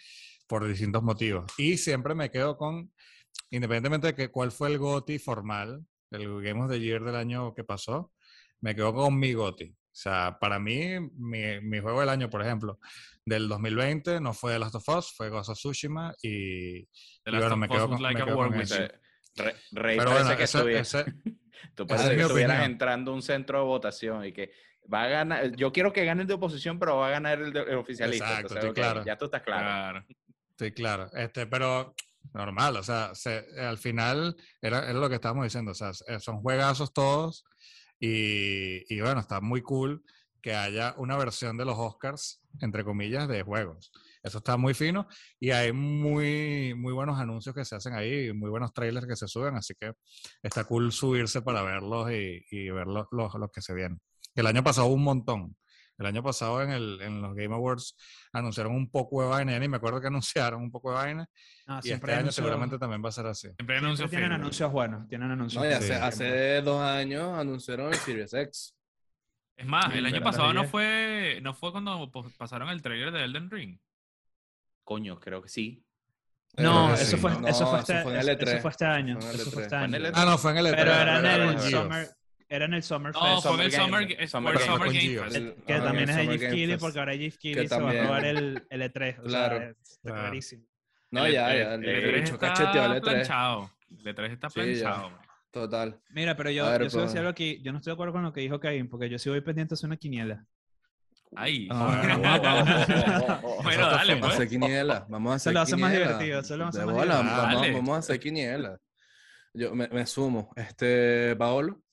por distintos motivos. Y siempre me quedo con, independientemente de que cuál fue el GOTI formal, el Game of the Year del año que pasó, me quedo con mi GOTI. O sea, para mí, mi, mi juego del año, por ejemplo, del 2020 no fue The Last of Us, fue Ghost of Tsushima y, y bueno, me quedo con, like me quedo con Rey Pero parece que ese, Tú parece que estuvieras entrando a un centro de votación y que va a ganar, yo quiero que gane el de oposición, pero va a ganar el, de, oficialista. Exacto, estoy claro. Ya tú estás claro. Estoy claro. Este, pero normal, o sea, al final era, era, lo que estábamos diciendo, o sea, son juegazos todos y, y, bueno, está muy cool que haya una versión de los Oscars, entre comillas, de juegos. Eso está muy fino y hay muy, muy buenos anuncios que se hacen ahí, muy buenos trailers que se suben, así que está cool subirse para verlos y, y ver los, los, que se vienen. El año pasado un montón. El año pasado en, el, en los Game Awards anunciaron un poco de vaina, y me acuerdo que anunciaron un poco de vaina. y este año seguramente también va a ser así. Siempre, tienen anuncios buenos, tienen anuncios hace, hace, dos años anunciaron el Series X. Es más, el año pasado no fue, no fue cuando pasaron el trailer de Elden Ring. Coño, creo que sí. No, eso, fue, eso, fue este, eso, e fue este año. Eso fue este año. Ah, no, fue en el E3. Pero era en el Summer, era en el Summer Fest. No, fue en el Summer, Summer, Summer Game Fest. Que también es de Jeff Keighley, porque ahora Jeff Keighley se va a robar el, el E3. O claro. sea, está clarísimo. No, ya, ya. El E3 está planchado. El E3 está planchado. Total. Mira, pero yo, yo decir pues. algo aquí. Yo no estoy de acuerdo con lo que dijo Kevin, porque yo sí voy pendiente de hacer una quiniela. Ay. Ah, bueno, dale, pues. Vamos a hacer quiniela. Vamos a hacer Se lo hace más divertido. Se lo hace más divertido. Vamos, a hacer quiniela. Yo me, me sumo. Este, Paolo.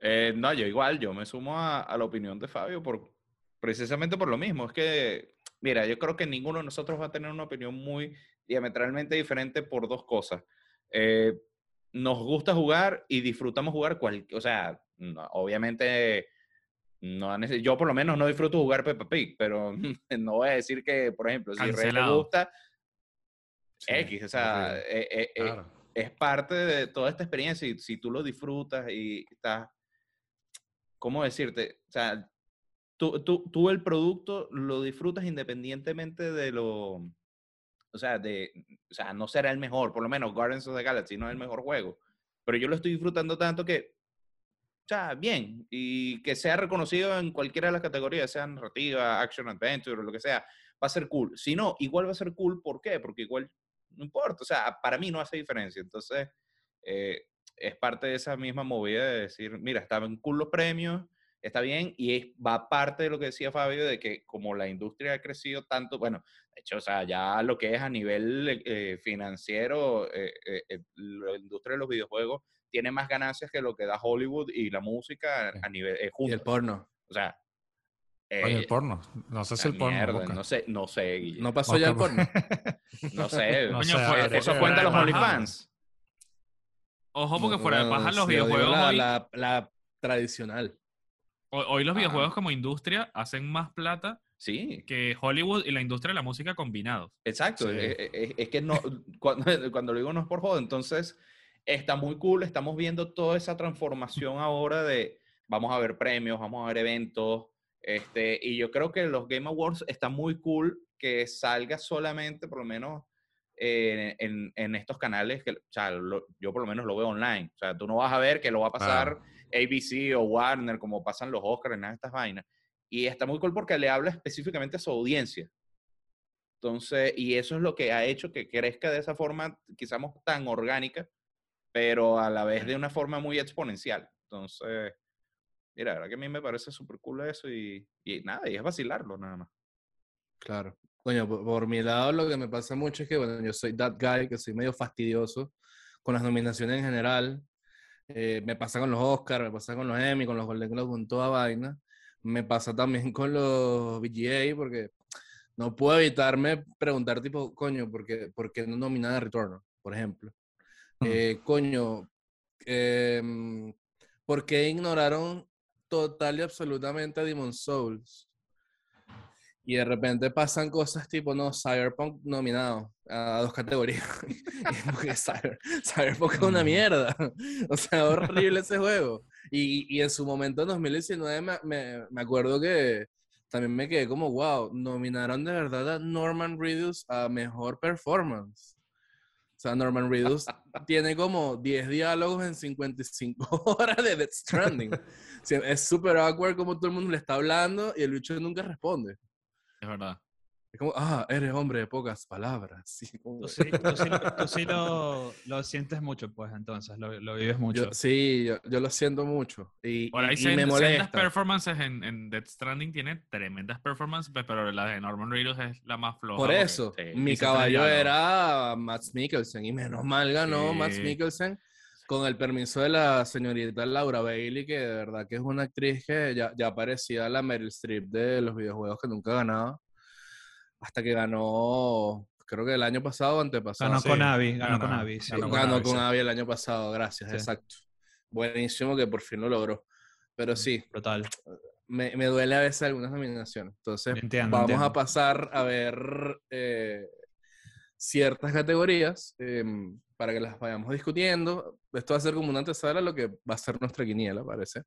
Eh, no, yo igual, yo me sumo a, a, la opinión de Fabio por, precisamente por lo mismo. Es que, mira, yo creo que ninguno de nosotros va a tener una opinión muy diametralmente diferente por dos cosas. Eh, nos gusta jugar y disfrutamos jugar cualquier, o sea, obviamente no yo por lo menos no disfruto jugar Peppa Pig, pero no voy a decir que, por ejemplo, si Rey le gusta X, o sea, eh, es parte de toda esta experiencia y si tú lo disfrutas y estás, ¿cómo decirte? O sea, tú, tú, tú el producto lo disfrutas independientemente de lo, o sea, de, o sea, no será el mejor, por lo menos Guardians of the Galaxy no es el mejor juego, pero yo lo estoy disfrutando tanto que o sea, bien, y que sea reconocido en cualquiera de las categorías, sea narrativa, action, adventure, lo que sea, va a ser cool. Si no, igual va a ser cool, ¿por qué? Porque igual no importa, o sea, para mí no hace diferencia. Entonces, eh, es parte de esa misma movida de decir, mira, estaban cool los premios, está bien, y es, va parte de lo que decía Fabio, de que como la industria ha crecido tanto, bueno, de hecho, o sea, ya lo que es a nivel eh, financiero, eh, la industria de los videojuegos tiene más ganancias que lo que da Hollywood y la música a nivel eh, Y el porno. O sea. el eh, porno. No sé si el porno. no sé, no sé. ¿No pasó ya el porno? no sé. eso cuenta los OnlyFans. Ojo, porque fuera de paja los videojuegos. La, la, tradicional. Hoy, los ah. videojuegos como industria hacen más plata Sí. Que Hollywood y la industria de la música combinados. Exacto. Es, que no, cuando, cuando, lo digo no es por joder, entonces está muy cool, estamos viendo toda esa transformación ahora de vamos a ver premios, vamos a ver eventos, este, y yo creo que los Game Awards está muy cool que salga solamente, por lo menos, en, en, estos canales, que, o sea, yo por lo menos lo veo online, o sea, tú no vas a ver que lo va a pasar ABC o Warner, como pasan los Oscars, en estas vainas, y está muy cool porque le habla específicamente a su audiencia. Entonces, y eso es lo que ha hecho que crezca de esa forma, quizás tan orgánica, pero a la vez de una forma muy exponencial. Entonces, mira, la verdad que a mí me parece súper cool eso y, y, nada, y es vacilarlo nada más. Claro. Coño, por, mi lado lo que me pasa mucho es que, bueno, yo soy that guy, que soy medio fastidioso con las nominaciones en general. Eh, me pasa con los Oscars, me pasa con los Emmy, con los Golden Globes, con toda vaina. Me pasa también con los VGA, porque no puedo evitarme preguntar, tipo, coño, ¿por qué, por qué no nominan a Return, por ejemplo? Eh, coño, em, ¿por qué ignoraron total y absolutamente a Demon Souls? Y de repente pasan cosas tipo, no, Cyberpunk nominado a dos categorías. Cyberpunk es una mierda. O sea, horrible ese juego. Y, y en su momento, en 2019, me, me, me, acuerdo que también me quedé como, wow, nominaron de verdad a Norman Reedus a Mejor Performance. O sea, Norman Reedus tiene como 10 diálogos en 55 horas de Death Stranding. es súper awkward como todo el mundo le está hablando y el bicho nunca responde. Es verdad. Es como, ah, eres hombre de pocas palabras. Sí, tú sí, tú sí, lo, lo, sientes mucho, pues, entonces, lo, lo vives mucho. sí, yo, yo, lo siento mucho. Y, Por ahí y, y me molesta. performances en, en Death Stranding tiene tremendas performances, pero la de Norman Reedus es la más floja. Por eso, mi caballo era Max Mikkelsen, y menos mal ganó Max Mikkelsen con el permiso de la señorita Laura Bailey, que de verdad que es una actriz que ya, ya parecía la Meryl Streep de los videojuegos que nunca ganaba. hasta que ganó, creo que el año pasado o antepasado. Ganó con Avi, ganó, con Avi. Ganó, con, Avi, el año pasado, gracias, exacto. Buenísimo que por fin lo logró. Pero mm, sí, total. Me, me duele a veces algunas nominaciones. Entonces, vamos a pasar a ver eh, ciertas categorías em, para que las vayamos discutiendo. Esto va a ser como una antesala lo que va a ser nuestra quiniela, parece.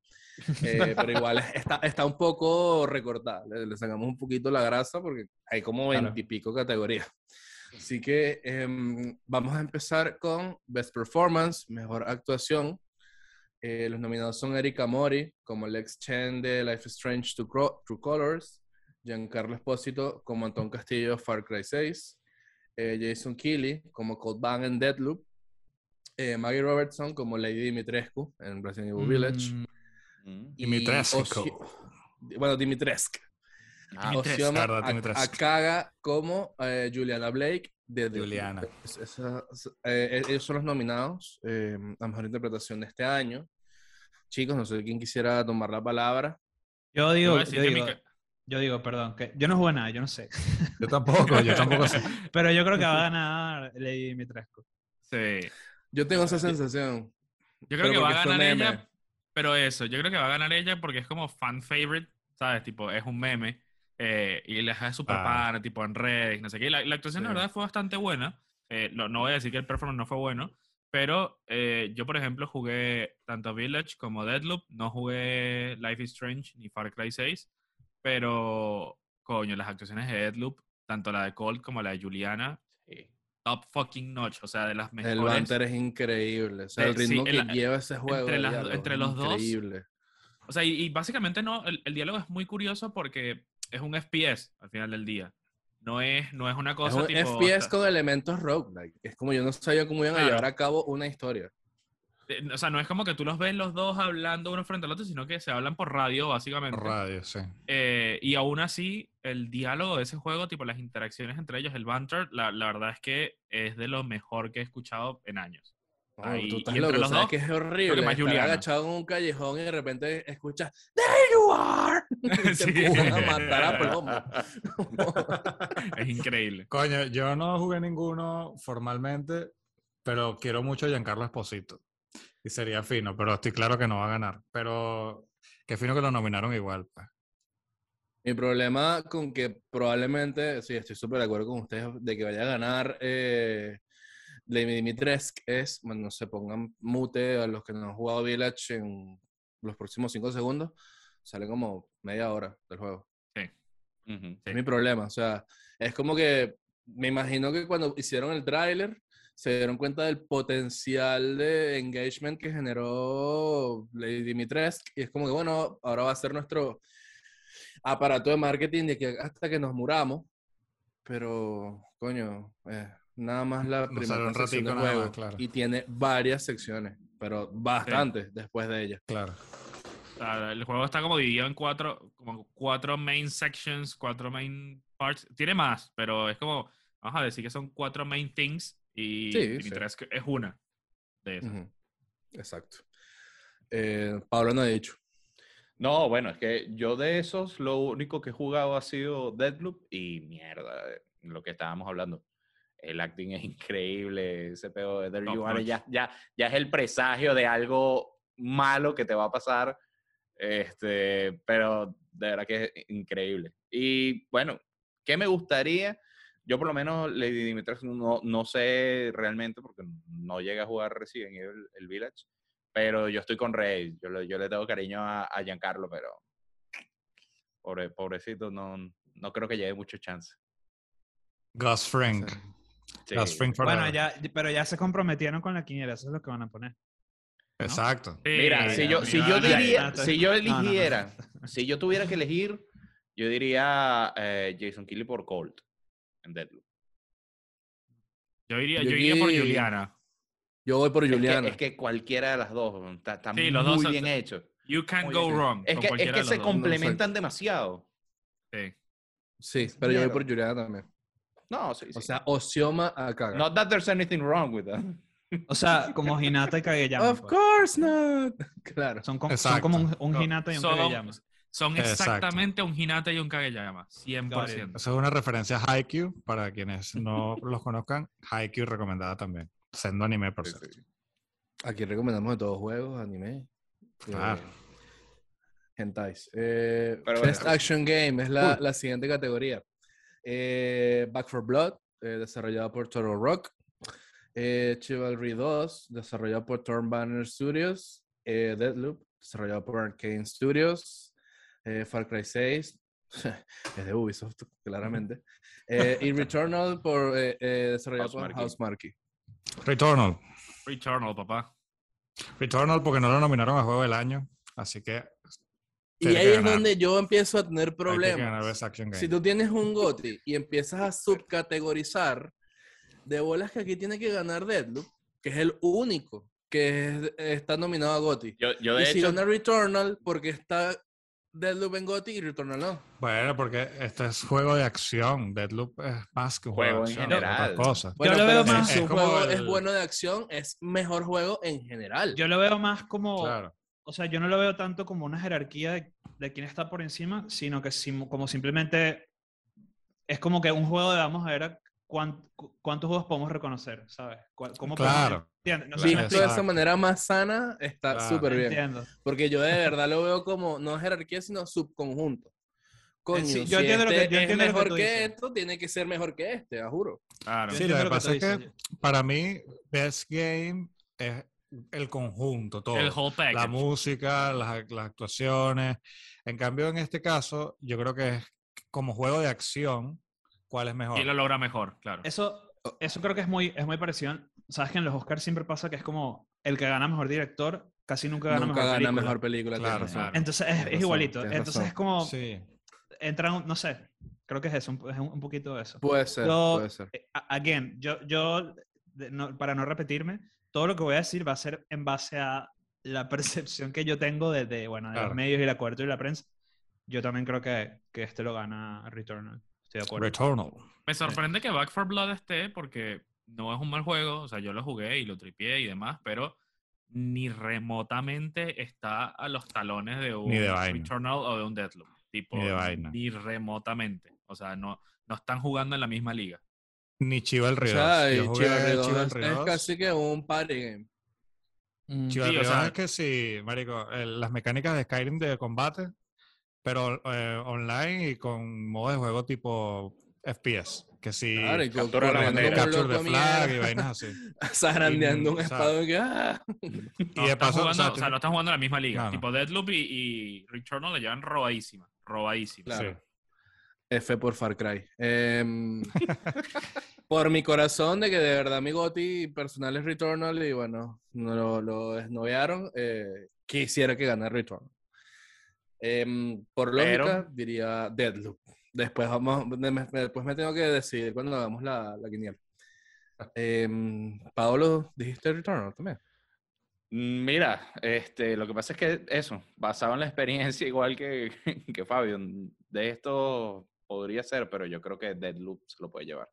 Eh, pero igual está, está un poco recortada. Le, sacamos un poquito la grasa porque hay como veintipico categorías. Así que em, vamos a empezar con Best Performance, Mejor Actuación. Eh, los nominados son Erika Mori como Lex Chen de Life is Strange True Colors, Giancarlo Espósito como Anton Castillo Far Cry 6, eh, Jason Keeley como Cold Bang en Deadloop, eh, Maggie Robertson como Lady Dimitrescu en Resident Evil Village. Mm. Dimitrescu. Bueno, Dimitrescu. Ah, Osioma Akaga como eh, Juliana Blake de Juliana. ellos son los nominados a mejor interpretación de este año. Chicos, no sé quién quisiera tomar la palabra. Yo digo, yo digo, yo digo, perdón, que yo no juego nada, yo no sé. Yo tampoco, yo tampoco sé. Pero yo creo que va a ganar Lady Dimitrescu. Sí. Yo tengo esa sensación. Yo creo que va a ganar ella, pero eso, yo creo que va a ganar ella porque es como fan favorite, ¿sabes? Tipo, es un meme eh, y le hace super ah. tipo en redes, no sé qué. La, la actuación, la verdad, fue bastante buena. Eh, no, no, voy a decir que el performance no fue bueno, pero eh, yo, por ejemplo, jugué tanto Village como Deadloop. No jugué Life is Strange ni Far Cry 6. Pero, coño, las actuaciones de Deadloop, tanto la de Colt como la de Juliana, top fucking notch, o sea, de las mejores. El banter es increíble, o sea, el ritmo que lleva ese juego. Entre, los dos. O sea, y, básicamente no, el, diálogo es muy curioso porque es un FPS al final del día. No es, no es una cosa es un FPS con elementos roguelike. Es como yo no sabía cómo iban a llevar a cabo una historia. O sea, no es como que tú los ves los dos hablando uno frente al otro, sino que se hablan por radio, básicamente. Por radio, sí. Eh, y aún así, el diálogo de ese juego, tipo las interacciones entre ellos, el banter, la, la verdad es que es de lo mejor que he escuchado en años. tú estás loco, los dos, que es horrible. Que estar agachado en un callejón y de repente escuchas ¡There you are! Y te a matar a plomo. es increíble. Coño, yo no jugué ninguno formalmente, pero quiero mucho a Giancarlo Esposito. Y sería fino, pero estoy claro que no va a ganar. Pero qué fino que lo nominaron igual. Pues. Mi problema con que probablemente, sí, estoy súper de acuerdo con ustedes, de que vaya a ganar eh, Lady Dimitrescu es, bueno, no se pongan mute a los que no han jugado Village en los próximos cinco segundos, sale como media hora del juego. Sí. Es mi problema, o sea, es como que me imagino que cuando hicieron el tráiler, se dieron cuenta del potencial de engagement que generó Lady Dimitrescu y es como que, bueno, ahora va a ser nuestro aparato de marketing de que hasta que nos muramos, pero, coño, eh, nada más la primera sección del juego y tiene varias secciones, pero bastantes después de ella. Claro. el juego está como dividido en cuatro, como cuatro main sections, cuatro main parts. Tiene más, pero es como, vamos a decir que son cuatro main things y Dimitrescu es una de esas. Exacto. Eh, Pablo no ha dicho. No, bueno, es que yo de esos lo único que he jugado ha sido Deadloop y mierda, lo que estábamos hablando. El acting es increíble, ese pedo de There ya, ya, ya es el presagio de algo malo que te va a pasar. Este, pero de verdad que es increíble. Y bueno, ¿qué me gustaría? Yo por lo menos Lady Dimitrescu no, no sé realmente porque no llega a jugar Resident Evil el Village, pero yo estoy con Rey, yo, yo le tengo cariño a, a Giancarlo, pero pobre, pobrecito, no, no creo que llegue mucho chance. Gus Frank. Gus Frank bueno, ya, pero ya se comprometieron con la quiniela, eso es lo que van a poner. Exacto. Mira, si yo, si yo diría, si yo eligiera, si yo tuviera que elegir, yo diría eh, Jason Kelly por Colt en Deadloop. Yo iría, yo, iría por Juliana. Yo voy por Juliana. Es que, cualquiera de las dos está, muy bien hecho. You can't go wrong. Es que, es que se complementan demasiado. Sí. Sí, pero yo voy por Juliana también. No, sí, O sea, Osioma a cagar. Not that there's anything wrong with that. O sea, como Hinata y Kageyama. Of pues. course not. Claro. Son, como, son como un, un, Hinata y un Kageyama. Son exactamente un Hinata y un Kageyama, 100%. Eso es una referencia a Haikyuu, para quienes no los conozcan, Haikyuu recomendada también, siendo anime por cierto. Aquí recomendamos de todos juegos, anime. Claro. hentais. Eh, Best Action Game es la, la siguiente categoría. Eh, Back for Blood, eh, desarrollado por Toro Rock. Eh, Chivalry 2, desarrollado por Torn Banner Studios. Deadloop, desarrollado por Arcane Studios. Far Cry 6, es de Ubisoft, claramente. y Returnal, por, desarrollado por Housemarque. Returnal. Returnal, papá. Returnal porque no lo nominaron a Juego del Año, así que y ahí es donde yo empiezo a tener problemas. Si tú tienes un GOTI y empiezas a subcategorizar, de bolas que aquí tiene que ganar Deadloop, que es el único que está nominado a GOTI. Yo, y si gana Returnal, porque está Deadloop en GOTI y Returnal no. Bueno, porque este es juego de acción. Deadloop es más que un juego, de acción, en general. Bueno, yo lo veo más. Si un juego es bueno de acción, es mejor juego en general. Yo lo veo más como o sea, yo no lo veo tanto como una jerarquía de, quién está por encima, sino que como simplemente es como que un juego de vamos a ver cuántos juegos podemos reconocer, ¿sabes? ¿Cómo claro. No Visto de esa manera más sana, está súper bien. Porque yo de verdad lo veo como no jerarquía, sino subconjunto. Coño, sí, yo entiendo lo que, este es mejor que, esto, tiene que ser mejor que este, a juro. Claro. Sí, lo que pasa es que para mí, Best Game es el conjunto, todo. El whole La música, las, actuaciones. En cambio, en este caso, yo creo que es como juego de acción, ¿cuál es mejor? Y lo logra mejor, claro. Eso, eso creo que es muy, es muy parecido. Sabes que en los Oscars siempre pasa que es como el que gana mejor director casi nunca gana nunca mejor gana mejor película. Claro, Entonces es, igualito. Entonces es como. Sí. Entran, no sé, creo que es eso, es un, poquito eso. Puede ser, puede ser. Eh, again, yo, yo para no repetirme, todo lo que voy a decir va a ser en base a la percepción que yo tengo de, bueno, de los medios y la cobertura y la prensa. Yo también creo que, que este lo gana Returnal. Estoy de acuerdo. Returnal. Me sorprende que Back for Blood esté porque no es un mal juego. O sea, yo lo jugué y lo tripié y demás, pero ni remotamente está a los talones de un Returnal o de un Deathloop. Tipo, ni, remotamente. O sea, no, no están jugando en la misma liga. Ni Chiva el Río. O es casi que un party game. Mm. Chiva sí, es que sí, marico, las mecánicas de Skyrim de combate, pero eh, online y con modo de juego tipo FPS. Que sí, claro, y captura la bandera. Capture de flag y vainas así. Zagrandeando un espadón que... ¡ah! y de paso, jugando, o, sea, no están jugando en la misma liga. Tipo Deadloop y, y Returnal le llevan robadísima. Robadísima. Claro. Sí. F por Far Cry. Em, por mi corazón de que de verdad mi Goti personal es Returnal y bueno, no lo, lo desnovearon, eh, quisiera que ganara Returnal. Em, por lógica, diría Deadloop. Después, vamos, después me tengo que decidir cuando hagamos la, la quiniela. Em, Paolo, ¿dijiste Returnal también? Mm, mira, este, lo que pasa es que eso, basado en la experiencia, igual que, que Fabio, de esto podría ser, pero yo creo que Deadloop se lo puede llevar.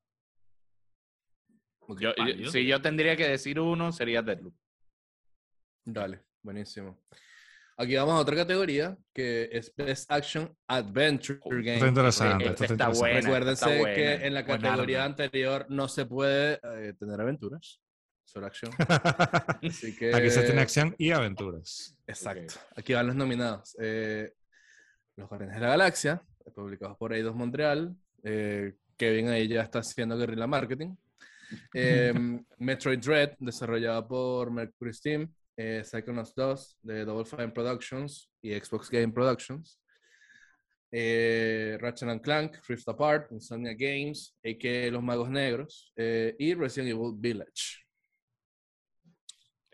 si yo tendría que decir uno, sería Deadloop. Dale, buenísimo. Aquí vamos a otra categoría que es Best Action Adventure Game. Está interesante. está, Buena, Recuérdense que en la categoría anterior no se puede eh, tener aventuras, solo acción. Así que... Aquí se tiene acción y aventuras. Exacto. Aquí van los nominados. Eh, los Guardianes de la Galaxia, publicados por Eidos Montreal. Eh, Kevin ahí ya está haciendo guerrilla marketing. Metroid Dread, desarrollado por Mercury Steam. Eh, Psychonauts 2 de Double Fine Productions y Xbox Game Productions. Eh, Ratchet and Clank, Rift Apart, Insomnia Games, a.k.a. Los Magos Negros, eh, y Resident Evil Village.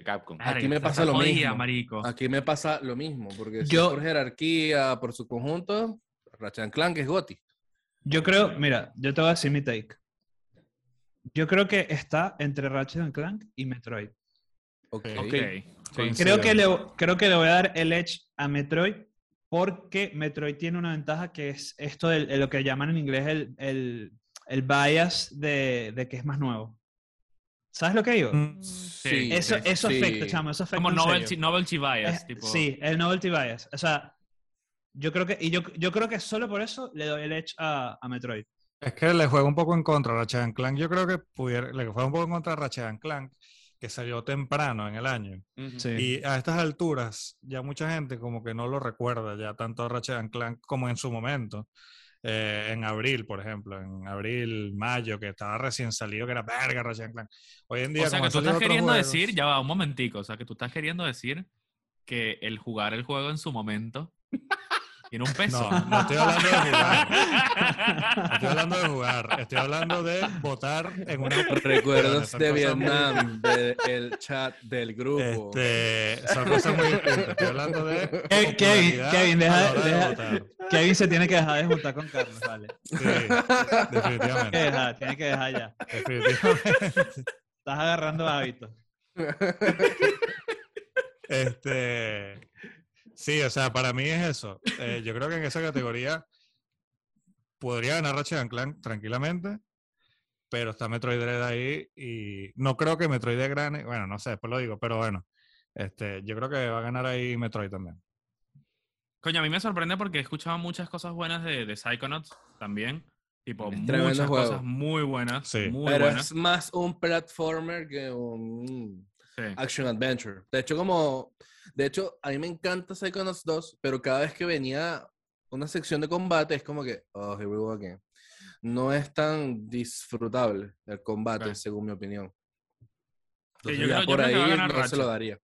Capcom. Aquí me pasa lo mismo. Aquí me pasa lo mismo, porque Yo... por jerarquía, por su conjunto, Ratchet Clank es Gotti. Yo creo, mira, yo te voy a decir mi take. Yo creo que está entre Ratchet Clank y Metroid. Ok. okay. Creo, que le, creo que le voy a dar el edge a Metroid porque Metroid tiene una ventaja que es esto de, lo que llaman en inglés el, el, el bias de, de, que es más nuevo. ¿Sabes lo que digo? Mm, sí. Eso, eso afecta, chamo, eso afecta. Como novelty, novelty bias. tipo... Sí, el novelty bias. O sea, Yo creo que, y yo, yo creo que solo por eso le doy el edge a, a Metroid. Es que le juega un poco en contra a Ratchet Clank. Yo creo que pudiera, le juega un poco en contra a Ratchet Clank, que salió temprano en el año. Y a estas alturas, ya mucha gente como que no lo recuerda ya tanto a Ratchet Clank como en su momento. Eh, en abril, por ejemplo, en abril, mayo, que estaba recién salido, que era verga Ratchet Clank. Hoy en día, o sea, que tú estás queriendo decir, ya va, un momentico, o sea, que tú estás queriendo decir que el jugar el juego en su momento tiene un peso. No, no estoy hablando de jugar. No estoy hablando de jugar. Estoy hablando de votar en una. Recuerdos de Vietnam, del chat del grupo. Este, son cosas muy Estoy hablando de. Kevin, Kevin, deja, deja Kevin se tiene que dejar de juntar con Carlos, vale. Sí, definitivamente. Tiene que dejar, tiene que dejar ya. Definitivamente. Estás agarrando hábitos. Este. Sí, o sea, para mí es eso. Eh, yo creo que en esa categoría podría ganar Ratchet Clank tranquilamente, pero está Metroid Dread ahí y no creo que Metroid gane. Bueno, no sé, después lo digo, pero bueno, este, yo creo que va a ganar ahí Metroid también. Coño, a mí me sorprende porque he escuchado muchas cosas buenas de, de Psychonauts también. Tipo, muchas cosas muy buenas. Sí. pero es más un platformer que un action adventure. De hecho, como de hecho, a mí me encanta Psychonauts 2, pero cada vez que venía una sección de combate es como que, oh, here we go again. No es tan disfrutable el combate, según mi opinión. yo creo, por ahí no se lo daría.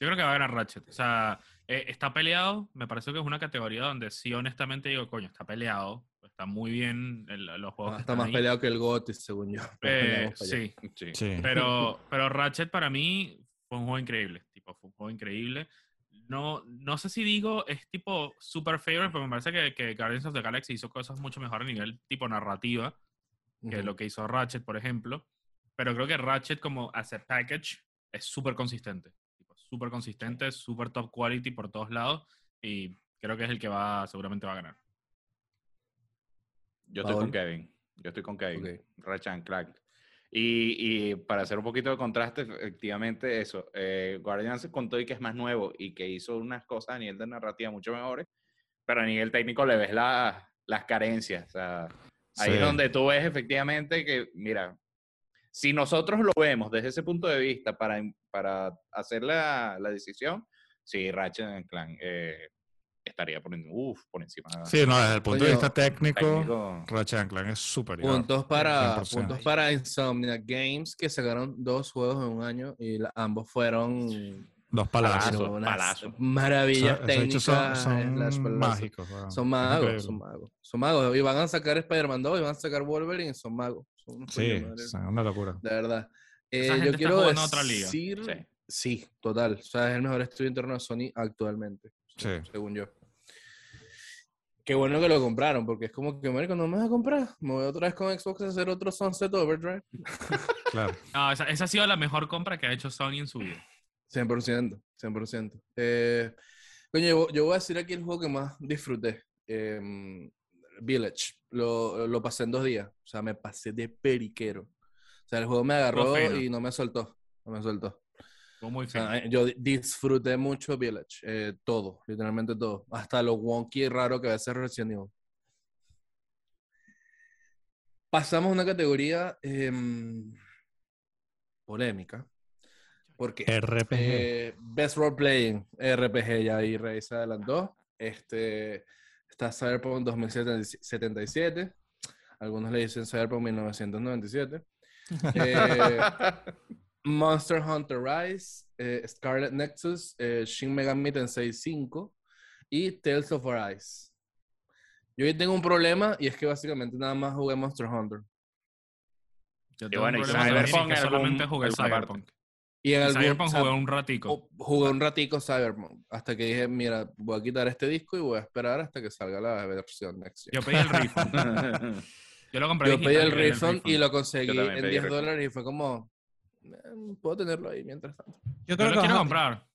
Yo creo que va a ganar Ratchet. O sea, eh, está peleado. Me parece que es una categoría donde sí, honestamente digo, coño, está peleado. Está muy bien los juegos. Ah, está más peleado que el GOTY, según yo. Eh, sí, sí, Pero, pero Ratchet para mí fue un juego increíble fue un juego increíble. No, no sé si digo es tipo super favorite, pero me parece que, que, Guardians of the Galaxy hizo cosas mucho mejor a nivel tipo narrativa que lo que hizo Ratchet, por ejemplo. Pero creo que Ratchet como as a package es súper consistente. Súper consistente, súper top quality por todos lados. Y creo que es el que va, seguramente va a ganar. Yo estoy con Kevin. Yo estoy con Kevin. Ratchet Clank. Y, para hacer un poquito de contraste, efectivamente, eso. Eh, Guardians contó y que es más nuevo y que hizo unas cosas a nivel de narrativa mucho mejores, pero a nivel técnico le ves las carencias. O sea, ahí es donde tú ves efectivamente que, mira, si nosotros lo vemos desde ese punto de vista para, para hacer la, la decisión, sí, Ratchet Clank eh, estaría por, uf, por encima. Sí, no, desde el punto de vista técnico, Ratchet Clank es superior. Puntos para, puntos para Insomnia Games, que sacaron dos juegos en un año y ambos fueron... Dos palazos. Maravillas técnicas. Son, mágicos. Son magos, son magos. Son magos. Y van a sacar Spider-Man 2 y van a sacar Wolverine son magos. sí, son una locura. De verdad. Eh, yo quiero decir... Otra liga. Sí. sí. total. O sea, es el mejor estudio interno de Sony actualmente según yo. Qué bueno que lo compraron, porque es como que, marico, no me vas a comprar. Me voy otra vez con Xbox a hacer otro Sunset Overdrive. claro. No, esa, ha sido la mejor compra que ha hecho Sony en su vida. 100%, 100%. Eh, coño, yo, voy a decir aquí el juego que más disfruté. Em, Village. Lo, lo, pasé en dos días. O sea, me pasé de periquero. O sea, el juego me agarró y no me soltó. No me soltó muy yo disfruté mucho Village, eh, todo, literalmente todo, hasta lo wonky y raro que a veces Resident Evil. Pasamos a una categoría em, polémica. Porque RPG. Eh, Best Role Playing, RPG, ya ahí Rey se adelantó. Este, está Cyberpunk 2077. Algunos le dicen Cyberpunk 1997. eh, Monster Hunter Rise, eh, Scarlet Nexus, eh, Shin Megami Tensei 5 y Tales of Arise. Yo hoy tengo un problema y es que básicamente nada más jugué Monster Hunter. Yo tengo bueno, un Cyberpunk que solamente jugué Cyberpunk. Y en algún, Cyberpunk jugué un ratico. Jugué un ratico Cyberpunk. Hasta que dije, mira, voy a quitar este disco y voy a esperar hasta que salga la versión Next Yo pedí el refund. Yo lo compré. Yo pedí el refund y lo conseguí en 10 dólares y fue como, puedo tenerlo ahí mientras tanto. Yo creo que lo quiero comprar.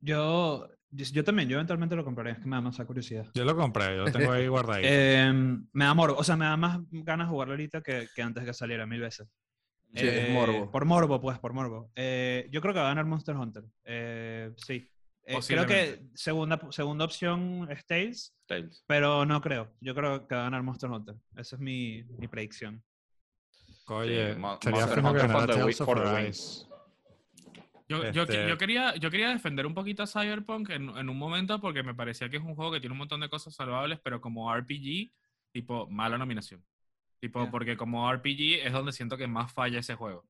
Yo, yo también, yo eventualmente lo compraré, es que me da más curiosidad. Yo lo compré, yo lo tengo ahí guardado. Em, me da morbo, o sea, me da más ganas jugarlo ahorita que, que antes que saliera mil veces. Sí, es eh, morbo. Por morbo, pues, por morbo. Eh, yo creo que va a ganar Monster Hunter. sí. Eh, creo que segunda, segunda opción es Tails, Tails, pero no creo. Yo creo que va a ganar Monster Hunter. Esa es mi, mi predicción. Oye, sería fino que ganara Tales of Arise. Yo, yo, este yo, quería, yo quería defender un poquito a Cyberpunk en, en, un momento porque me parecía que es un juego que tiene un montón de cosas salvables, pero como RPG, tipo, mala nominación. Tipo, porque como RPG es donde siento que más falla ese juego.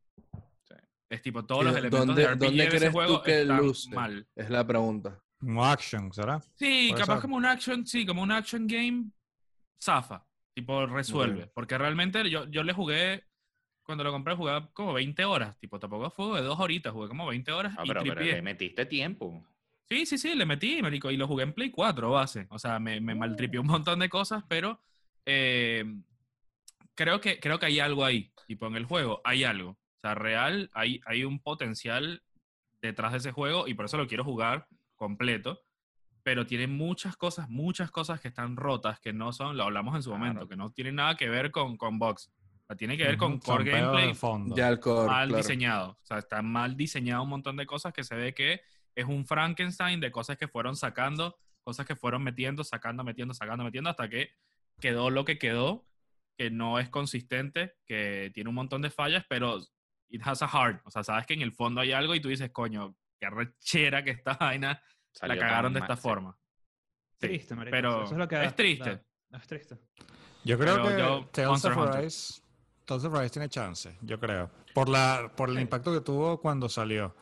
Es tipo, todos los elementos ¿dónde, de RPG ¿dónde de ese juego tú que están luce? mal. Es la pregunta. Como action, ¿será? Sí, Puede capaz como un action, sí, como un action game, zafa. Tipo, resuelve. Porque realmente yo, yo le jugué, cuando lo compré, jugaba como 20 horas. Tipo, tampoco fue de dos horitas, jugué como 20 horas Ah, y pero, pero le metiste tiempo. Sí, sí, sí, le metí, marico, y lo jugué en Play 4 base. O sea, me, me maltripió un montón de cosas, pero eh, creo, que, creo que hay algo ahí. Tipo, en el juego hay algo. O sea, real, hay, hay un potencial detrás de ese juego y por eso lo quiero jugar completo. Pero tiene muchas cosas, muchas cosas que están rotas, que no son, lo hablamos en su Claro. momento, que no tienen nada que ver con, con box. Sea, tiene que ver con core gameplay fondo. Ya el core, mal claro. diseñado. O sea, está mal diseñado un montón de cosas que se ve que es un Frankenstein de cosas que fueron sacando, cosas que fueron metiendo, sacando, metiendo, sacando, metiendo, hasta que quedó lo que quedó, que no es consistente, que tiene un montón de fallas, pero it has a heart. O sea, sabes que en el fondo hay algo y tú dices, coño, qué rechera que esta vaina Salió la cagaron de esta sí. forma. Sí, Triste, marico. pero Eso es, lo que da- es triste. da- es triste. Yo creo Pero que yo- Tales Monster of Hunter. Arise, Of Arise tiene chance, yo creo. Por, la, por el impacto que tuvo cuando salió.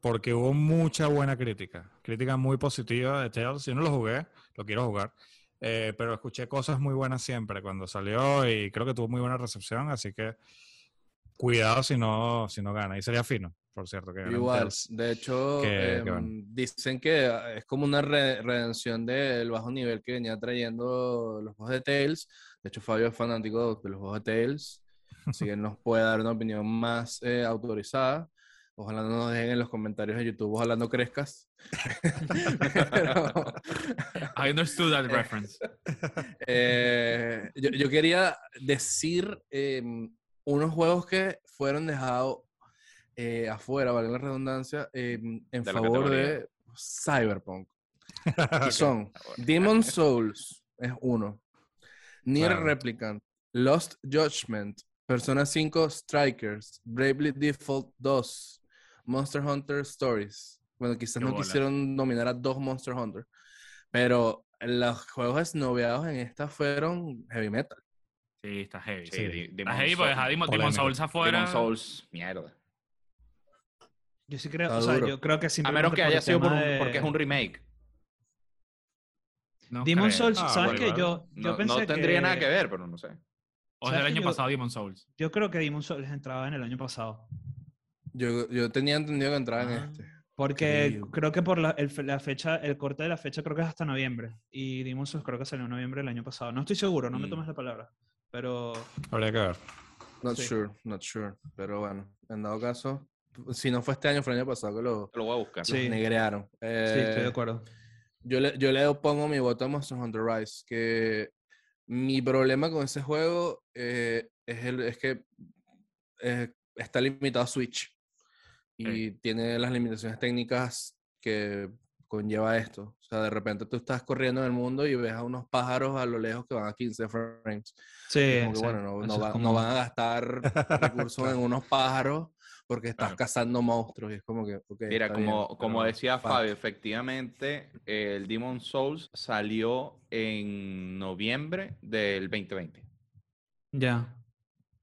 Porque hubo mucha buena crítica. Crítica muy positiva de Tales. Yo no lo jugué, lo quiero jugar. eh, pero escuché cosas muy buenas siempre cuando salió y creo que tuvo muy buena recepción. Así que cuidado si no, si no gana. Y sería fino, por cierto. Que Igual, de hecho, que- em, que bueno. dicen que ah, es como una re- redención del bajo nivel que venía trayendo los juegos de Tales. De hecho, Fabio es fanático de los juegos de Tales, así que nos puede dar una opinión más eh, autorizada. Ojalá no nos dejen en los comentarios de YouTube, ojalá no crezcas. Pero, I understood that reference. eh, yo, yo quería decir em, unos juegos que fueron dejados eh, afuera, vale la redundancia, em, en De favor de Cyberpunk. Son Demon Souls, es uno. Claro. Replicant, Lost Judgment, Persona 5 Strikers, Bravely Default 2, Monster Hunter Stories. Bueno, quizás Qué no bola. quisieron nominar a dos Monster Hunter, pero los juegos noveados en esta fueron heavy metal. Sí, está heavy. Sí, Di- Está Demon heavy porque dejar Demon. Souls afuera. Demon Souls, mierda. Yo sí creo, Está o sea, duro. yo creo que A menos que haya sido por tema un- de- porque es un remake. No Demon creo. Souls, Ah, ¿sabes bueno, qué? igual. Yo, yo No, pensé no tendría que- nada que ver, pero no sé. O es ¿Sabes del que año yo- pasado Demon Souls. Yo creo que Demon Souls entraba en el año pasado. Yo, yo tenía entendido que entraba en Ah. este. Porque creo que por la, el la fecha, el corte de la fecha creo que es hasta noviembre. Y Demon Souls creo que salió en noviembre del año pasado. No estoy seguro, no me Mm. tomes la palabra. Pero Habría que ver. Not Sí. sure, not sure. Pero bueno, en dado caso, si no fue este año, fue el año pasado que lo, Lo voy a buscar. Sí. negrearon. sí, estoy de Eh, acuerdo. Yo le, yo le pongo mi voto a Monster Hunter Rise, que mi problema con ese juego eh, es, el, es que eh, está limitado a Switch y tiene las limitaciones técnicas que conlleva esto. O sea, de repente tú estás corriendo en el mundo y ves a unos pájaros a lo lejos que van a 15 frames. Sí, Como que, bueno, no, no van a gastar recursos en unos pájaros porque estás Claro. cazando monstruos y es como que, ok, Mira, como, bien, como decía. Fabio, efectivamente, el Demon Souls salió en noviembre del 2020. Ya.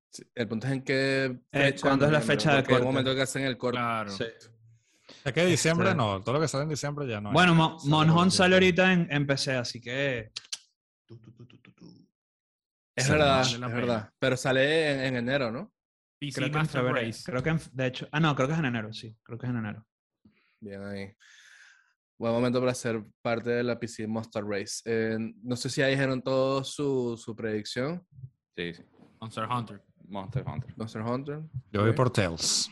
Sí, El punto es en qué fecha. ¿cuándo es la fecha de corte? momento que hacen el corte. Claro. Sí. Es que diciembre Este- no, todo lo que sale en diciembre ya no. Bueno, Mo- Sale ahorita en, en PC, así que. Es Sí, verdad, vale es verdad. pena. Pero sale en, en enero, ¿no? PC Creo que en Master febrero. Race. Creo que en- de hecho. Ah, no, creo que es en enero, sí. Creo que es en enero. Bien ahí. Buen momento para ser parte de la PC Monster Race. Eh, no sé si ya dijeron todo su, su predicción. Sí, sí. Monster Hunter. Monster Hunter. Monster Hunter. Yo voy por Tales.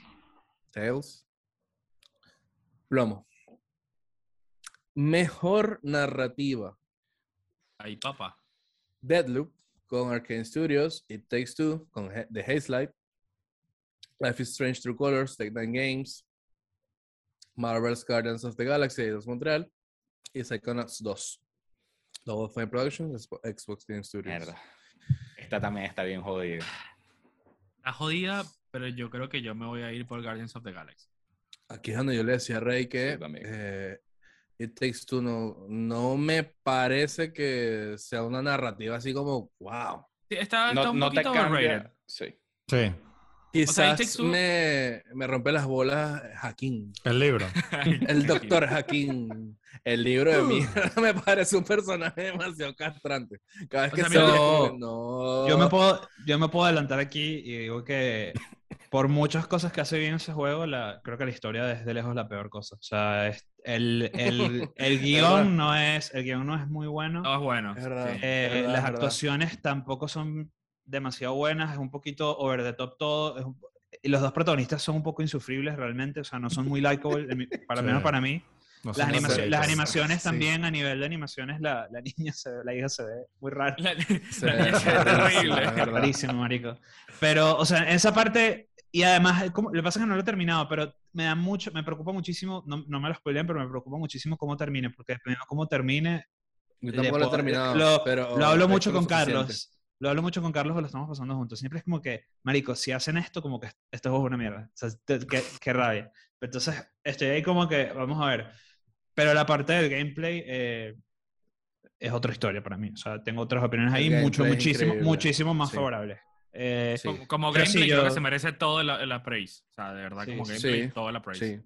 Tails. Plomo. Mejor narrativa. Ahí, papá. Deadloop con Arkane Studios, It Takes Two con He- The Haze Light, Life is Strange True Colors, Take Nine Games, Marvel's Guardians of the Galaxy 2 Montreal y Psychonauts 2. Double Fine Productions, Xbox Game Studios. Mierda. Esta también está bien jodida. Está jodida, pero yo creo que yo me voy a ir por Guardians of the Galaxy. Aquí es donde yo le decía a Rey que eh, It Takes Two no, no me parece que sea una narrativa así como, wow. Sí, está, no, un no poquito te Sí. Sí. Quizás me, me, rompe las bolas Hakim. El libro. el doctor Hakim. El libro de mí me parece un personaje demasiado castrante. Cada vez que se no. Yo me, puedo, yo me puedo adelantar aquí y digo que por muchas cosas que hace bien ese juego, la, creo que la historia es de lejos la peor cosa. O sea, el, el, el guion no es el guion no es muy bueno. No es bueno. Eh, las actuaciones tampoco son demasiado buenas, es un poquito over the top todo. y los dos protagonistas son un poco insufribles realmente, o sea, no son muy likable, para menos para mí. las, las, animaciones también, a nivel de animaciones, la, la niña se ve, la hija se ve muy rara. La, se ve terrible. Rarísimo, marico. Pero, o sea, en esa parte, y además, como, lo que pasa es que no lo he terminado, pero me da mucho, me preocupa muchísimo, no, no me lo spoileen, pero me preocupa muchísimo cómo termine, porque dependiendo de cómo termine... Yo tampoco lo he terminado, lo, pero... Lo hablo mucho con Carlos lo hablo mucho con Carlos, lo estamos pasando juntos. Siempre es como que, marico, si hacen esto, como que esto es una mierda. O sea, qué, qué, rabia. Entonces, estoy ahí como que, vamos a ver. Pero la parte del gameplay eh, es otra historia para mí. O sea, tengo otras opiniones ahí, mucho, muchísimo, muchísimo más favorables. Eh, como, gameplay, yo... creo que se merece todo el, praise. O sea, de verdad, como gameplay, todo el praise.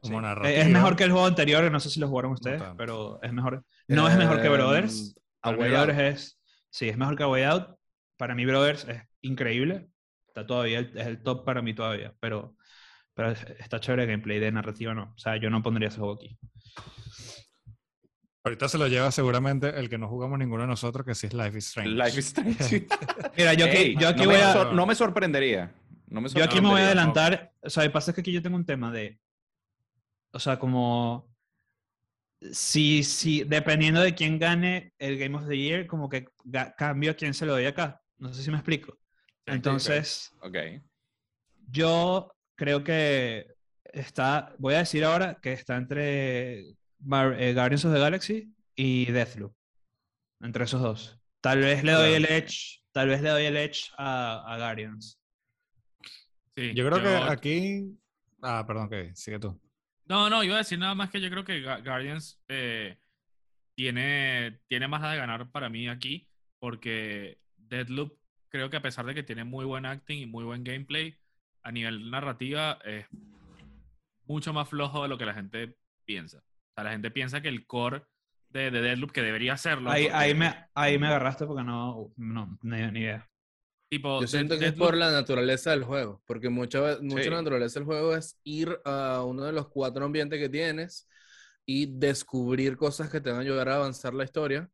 Como es mejor que el juego anterior, no sé si lo jugaron ustedes, pero es mejor. No es mejor que Brothers. Brothers es Sí, es mejor que Way Out. Para mí, Brothers es increíble. Está todavía, es el top para mí todavía. Pero, pero está chévere el gameplay de narrativa, no. O sea, yo no pondría ese juego aquí. Ahorita se lo lleva seguramente el que no jugamos ninguno de nosotros, que sí es Life is Strange. Life is Strange. Mira, yo aquí, yo aquí voy a... no me sorprendería. No me sorprendería. Yo aquí me voy a adelantar. O sea, el pasa es que aquí yo tengo un tema de... O sea, como sí, sí, dependiendo de quién gane el Game of the Year, como que cambio a quién se lo doy acá. No sé si me explico. Entonces, okay. yo creo que está, voy a decir ahora que está entre eh, Guardians of the Galaxy y Deathloop. Entre esos dos. Tal vez le doy el edge, tal vez le doy el edge a, Guardians. Sí, yo creo que aquí... Ah, perdón, que sigue tú. No, no, iba a decir nada más que yo creo que Guardians eh, tiene, tiene más de ganar para mí aquí, porque Deadloop creo que a pesar de que tiene muy buen acting y muy buen gameplay, a nivel narrativa es mucho más flojo de lo que la gente piensa. O sea, la gente piensa que el core de, de Deadloop, que debería serlo. Ahí, ahí, me, ahí me agarraste porque no, no ni idea. Yo siento que es por la naturaleza del juego, porque mucha, mucha naturaleza del juego es ir a uno de los cuatro ambientes que tienes y descubrir cosas que te van a ayudar a avanzar la historia.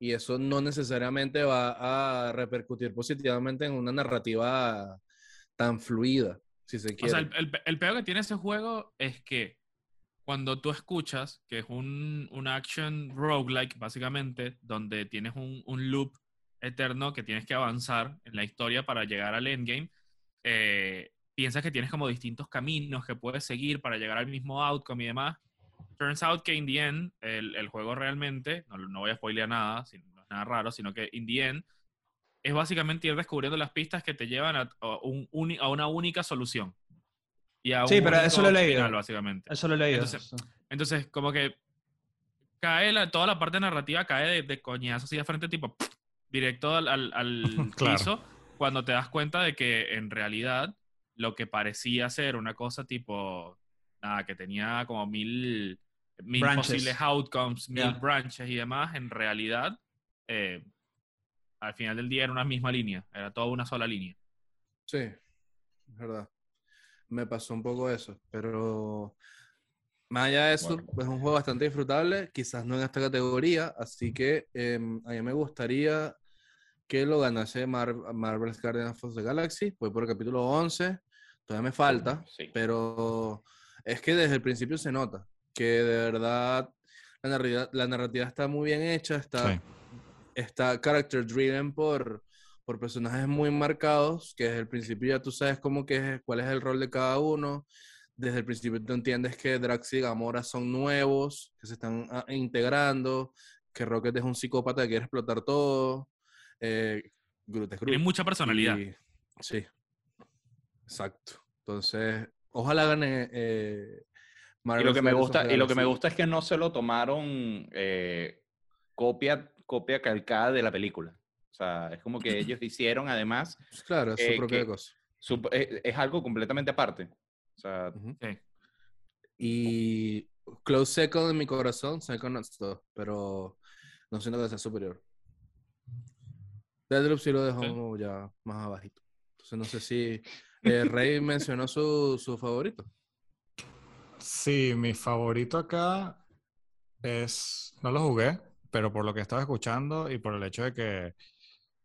Y eso no necesariamente va a repercutir positivamente en una narrativa tan fluida, si se quiere. O sea, el, el, peor que tiene ese juego es que cuando tú escuchas, que es un, un action roguelike, básicamente, donde tienes un, un loop eterno que tienes que avanzar en la historia para llegar al endgame, eh, piensas que tienes como distintos caminos que puedes seguir para llegar al mismo outcome y demás. Turns out que in the end, el, el juego realmente, no, no, voy a spoilear nada, no es nada raro, sino que in the end es básicamente ir descubriendo las pistas que te llevan a, un, a una única solución. Y a sí, pero eso lo he leído. básicamente. Eso lo he leído. Entonces, como que cae la, toda la parte narrativa cae de, de coñazo así de frente, tipo, directo al, al, piso cuando te das cuenta de que en realidad lo que parecía ser una cosa tipo, nada, que tenía como mil, mil posibles outcomes, mil branches y demás, en realidad, eh, al final del día era una misma línea, era toda una sola línea. Sí, es verdad. Me pasó un poco eso, pero más allá de eso, es un juego bastante disfrutable, quizás no en esta categoría, así que em, a mí me gustaría que lo ganase Marvel's Guardians of the Galaxy, fue por el capítulo 11, todavía me falta, pero es que desde el principio se nota que de verdad la narrativa, la narrativa está muy bien hecha, está, está character driven por, por personajes muy marcados, que desde el principio ya tú sabes cómo que es, cuál es el rol de cada uno, desde el principio tú entiendes que Drax y Gamora son nuevos, que se están ah, integrando, que Rocket es un psicópata que quiere explotar todo. Eh, Tiene mucha personalidad. sí, exacto. Entonces, ojalá gane eh, y lo que me gusta y lo que me gusta es que no se lo tomaron eh, copia copia calcada de la película. O sea, es como que ellos hicieron además. Pues claro, es su propia cosa. es, algo completamente aparte. O sea, Y Close Second en mi corazón, Psychonauts 2, pero no siento que sea superior. Deadloop sí lo dejó ya más abajito. Entonces no sé si eh, Rey mencionó su, su favorito. Sí, mi favorito acá es. No lo jugué, pero por lo que estaba escuchando y por el hecho de que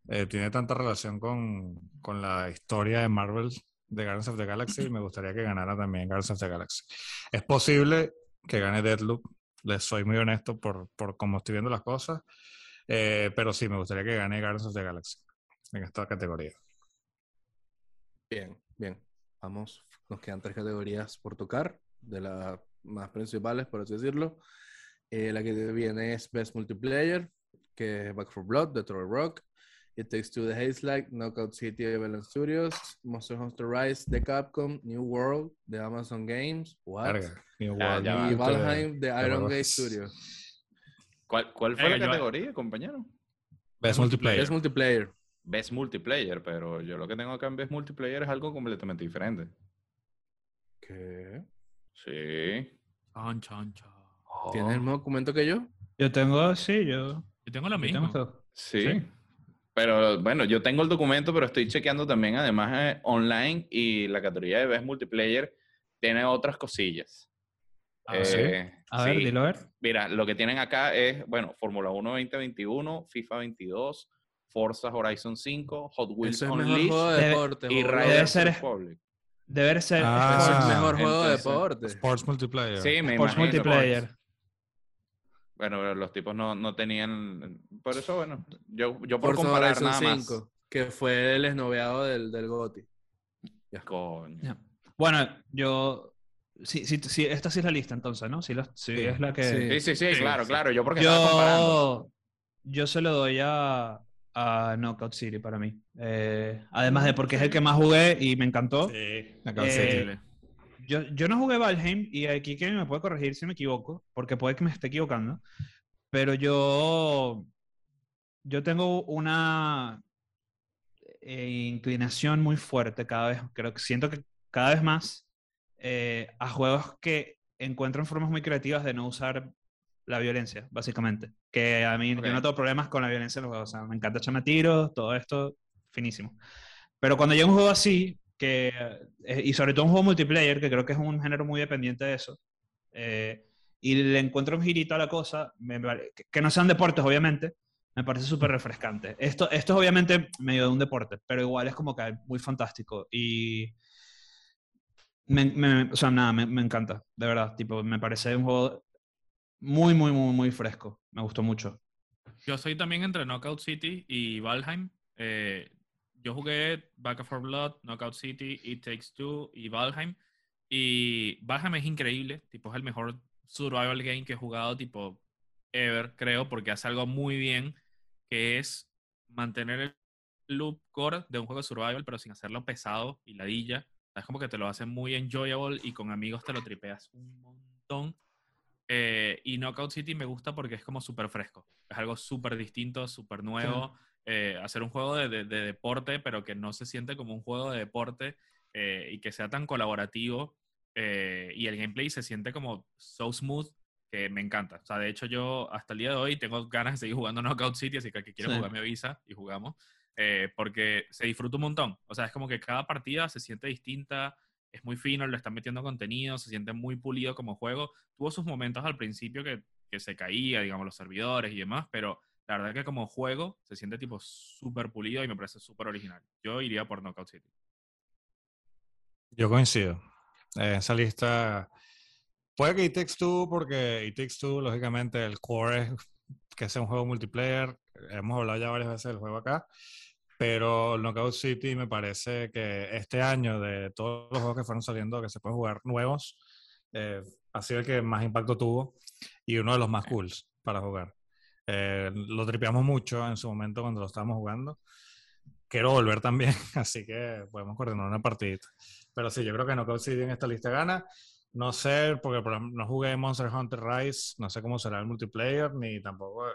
eh, tiene tanta relación con, con, la historia de Marvel de Guardians of the Galaxy, me gustaría que ganara también Guardians of the Galaxy. Es posible que gane Deadloop, les soy muy honesto por, por cómo estoy viendo las cosas, eh, pero sí, me gustaría que gane Guardians of the Galaxy en esta categoría. Bien, bien. Vamos, nos quedan tres categorías por tocar, de las más principales, por así decirlo. Eh, la que viene es Best Multiplayer, que es Back for Blood, de Troy Rock. It Takes Two The Haze Like, Knockout City de Balance Studios, Monster Hunter Rise de Capcom, New World de Amazon Games, What? New World. y Valheim de Iron Gate Studios. ¿Cuál, cuál fue la categoría, compañero? Best Multiplayer. Best Multiplayer. Best Multiplayer, pero yo lo que tengo acá en Best Multiplayer es algo completamente diferente. ¿Qué? Sí. Chan, chan, chan. ¿Tienes el mismo documento que yo? Yo tengo, sí, yo. Yo tengo lo mismo. sí. Pero bueno, yo tengo el documento, pero estoy chequeando también, además, eh, online y la categoría de Best Multiplayer tiene otras cosillas. Ah, eh, A ver, dilo a ver. Mira, lo que tienen acá es, bueno, Fórmula 1 2021, FIFA 22, Forza Horizon 5, Hot Wheels Eso es Unleashed de deporte, y Riders Republic. Debe ser ah, el mejor juego de deporte. Sports Multiplayer. Sí, me Sports Multiplayer. Bueno, los tipos no, no, tenían. Por eso, bueno, yo, yo por comparar nada 5, más. Que fue el esnoveado del, del GOTI. Ya. Coño. Bueno, yo. Sí, sí, sí, esta sí es la lista entonces, ¿no? Sí, sí, es la que. Sí, sí, sí, claro, claro. Yo porque yo, estaba comparando. Yo se lo doy a, a Knockout City para mí. Eh, además de porque es el que más jugué y me encantó. Sí, eh, yo, yo, no jugué Valheim y aquí que me puede corregir si me equivoco, porque puede que me esté equivocando, pero yo, yo tengo una eh, inclinación muy fuerte cada vez, creo que siento que cada vez más a juegos que encuentran formas muy creativas de no usar la violencia, básicamente. Que a mí yo no tengo problemas con la violencia en los juegos. O sea, me encanta echarme tiros, todo esto, finísimo. Pero cuando llega un juego así, que, eh, y sobre todo un juego multiplayer, que creo que es un género muy dependiente de eso, eh, y le encuentro un girito a la cosa, que, no sean deportes, obviamente, me parece súper refrescante. Esto, esto es obviamente medio de un deporte, pero igual es como que muy fantástico. Y. Me, o sea, nada, me, me, encanta, de verdad. Tipo, me parece un juego muy, muy, muy, muy fresco. Me gustó mucho. Yo soy también entre Knockout City y Valheim. Eh, yo jugué Back for Blood, Knockout City, It Takes Two y Valheim. Y Valheim es increíble, tipo es el mejor survival game que he jugado, tipo ever, creo, porque hace algo muy bien, que es mantener el loop core de un juego de survival, pero sin hacerlo pesado y ladilla. Es como que te lo hace muy enjoyable y con amigos te lo tripeas un montón. Eh, y Knockout City me gusta porque es como súper fresco. Es algo súper distinto, súper nuevo. Eh, hacer un juego de, deporte, pero que no se siente como un juego de deporte eh, y que sea tan colaborativo. y el gameplay se siente como so smooth que me encanta. O sea, de hecho, yo hasta el día de hoy tengo ganas de seguir jugando Knockout City, así que el que quiera jugar me avisa y jugamos. porque se disfruta un montón. O sea, es como que cada partida se siente distinta es muy fino, le están metiendo contenido, se siente muy pulido como juego. Tuvo sus momentos al principio que, que se caía, digamos, los servidores y demás, pero la verdad que como juego se siente tipo súper pulido y me parece súper original. Yo iría por Knockout City. Yo coincido. En esa lista puede que It Takes Two, porque It Takes Two, lógicamente, el core es que sea un juego multiplayer. Hemos hablado ya varias veces del juego acá. pero Knockout City me parece que este año, de todos los juegos que fueron saliendo, que se pueden jugar nuevos, eh, ha sido el que más impacto tuvo y uno de los más cools para jugar. Eh, lo tripeamos mucho en su momento cuando lo estábamos jugando. Quiero volver también, así que podemos coordinar una partidita. Pero sí, yo creo que Knockout City en esta lista gana. No sé, porque no jugué Monster Hunter Rise, no sé cómo será el multiplayer, ni tampoco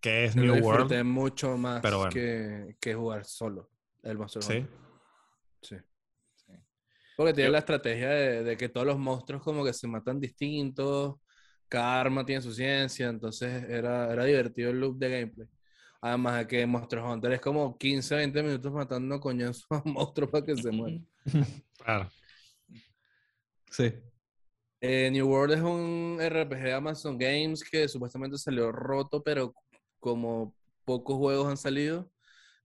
qué es New World. mucho más que, que, jugar solo el Monster Hunter. Sí. Sí. Porque tiene la estrategia de, de, que todos los monstruos como que se matan distintos, cada arma tiene su ciencia, entonces era, era divertido el loop de gameplay. Además de que Monster Hunter es como 15, 20 minutos matando coñazos a monstruos para que se mueran. Claro. Sí. Eh, New World es un RPG de Amazon Games que supuestamente salió roto, pero como pocos juegos han salido.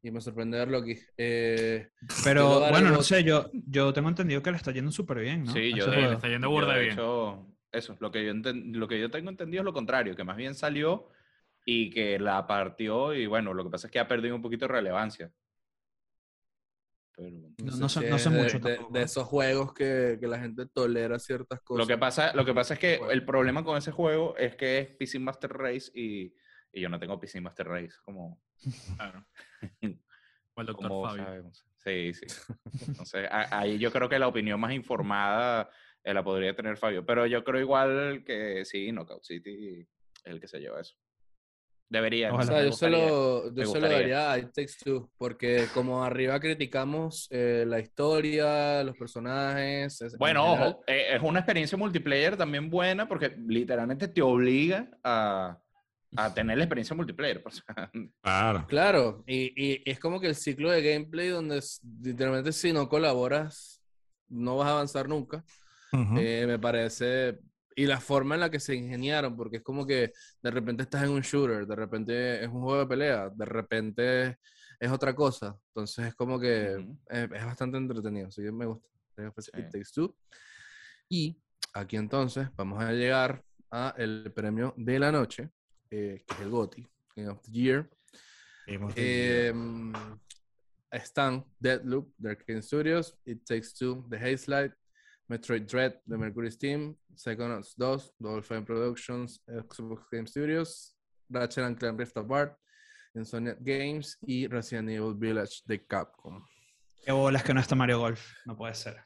Y me sorprende verlo aquí. Eh, pero bueno, no sé, yo, yo tengo entendido que le está yendo súper bien, ¿no? Sí, yo le está yendo burda bien. Hecho, eso, lo que, yo lo que yo tengo entendido es lo contrario, que más bien salió y que la partió y bueno, lo que pasa es que ha perdido un poquito de relevancia. no, sé, mucho de, de, esos juegos que, que, la gente tolera ciertas cosas. Lo que, pasa, lo que pasa es que el problema con ese juego es que es PC Master Race y, y yo no tengo PC Master Race como... Claro. el doctor Fabio. Sí, sí. Entonces, ahí yo creo que la opinión más informada eh, la podría tener Fabio. Pero yo creo igual que sí, Knockout City es el que se lleva eso. Debería. O sea, yo solo, yo solo daría a It Takes Two, porque como arriba criticamos eh, la historia, los personajes. Bueno, ojo, eh, es una experiencia multiplayer también buena porque literalmente te obliga a, a tener la experiencia multiplayer. claro. Claro, y, y, es como que el ciclo de gameplay donde literalmente si no colaboras no vas a avanzar nunca. Eh, me parece. Y la forma en la que se ingeniaron, porque es como que de repente estás en un shooter, de repente es un juego de pelea, de repente es otra cosa. Entonces es como que es, bastante entretenido. Así que me gusta. Y aquí entonces vamos a llegar a el premio de la noche, eh, que es el GOTY, Game of the Year. Eh, están Deadloop, The Arcane Studios, It Takes Two, The Hazelight, Metroid Dread de Mercury Steam, Psychonauts 2, Dolphin Productions, Xbox Game Studios, Ratchet and Clank Rift Apart, Insomniac Games y Resident Evil Village de Capcom. Qué bolas que no está Mario Golf, no puede ser.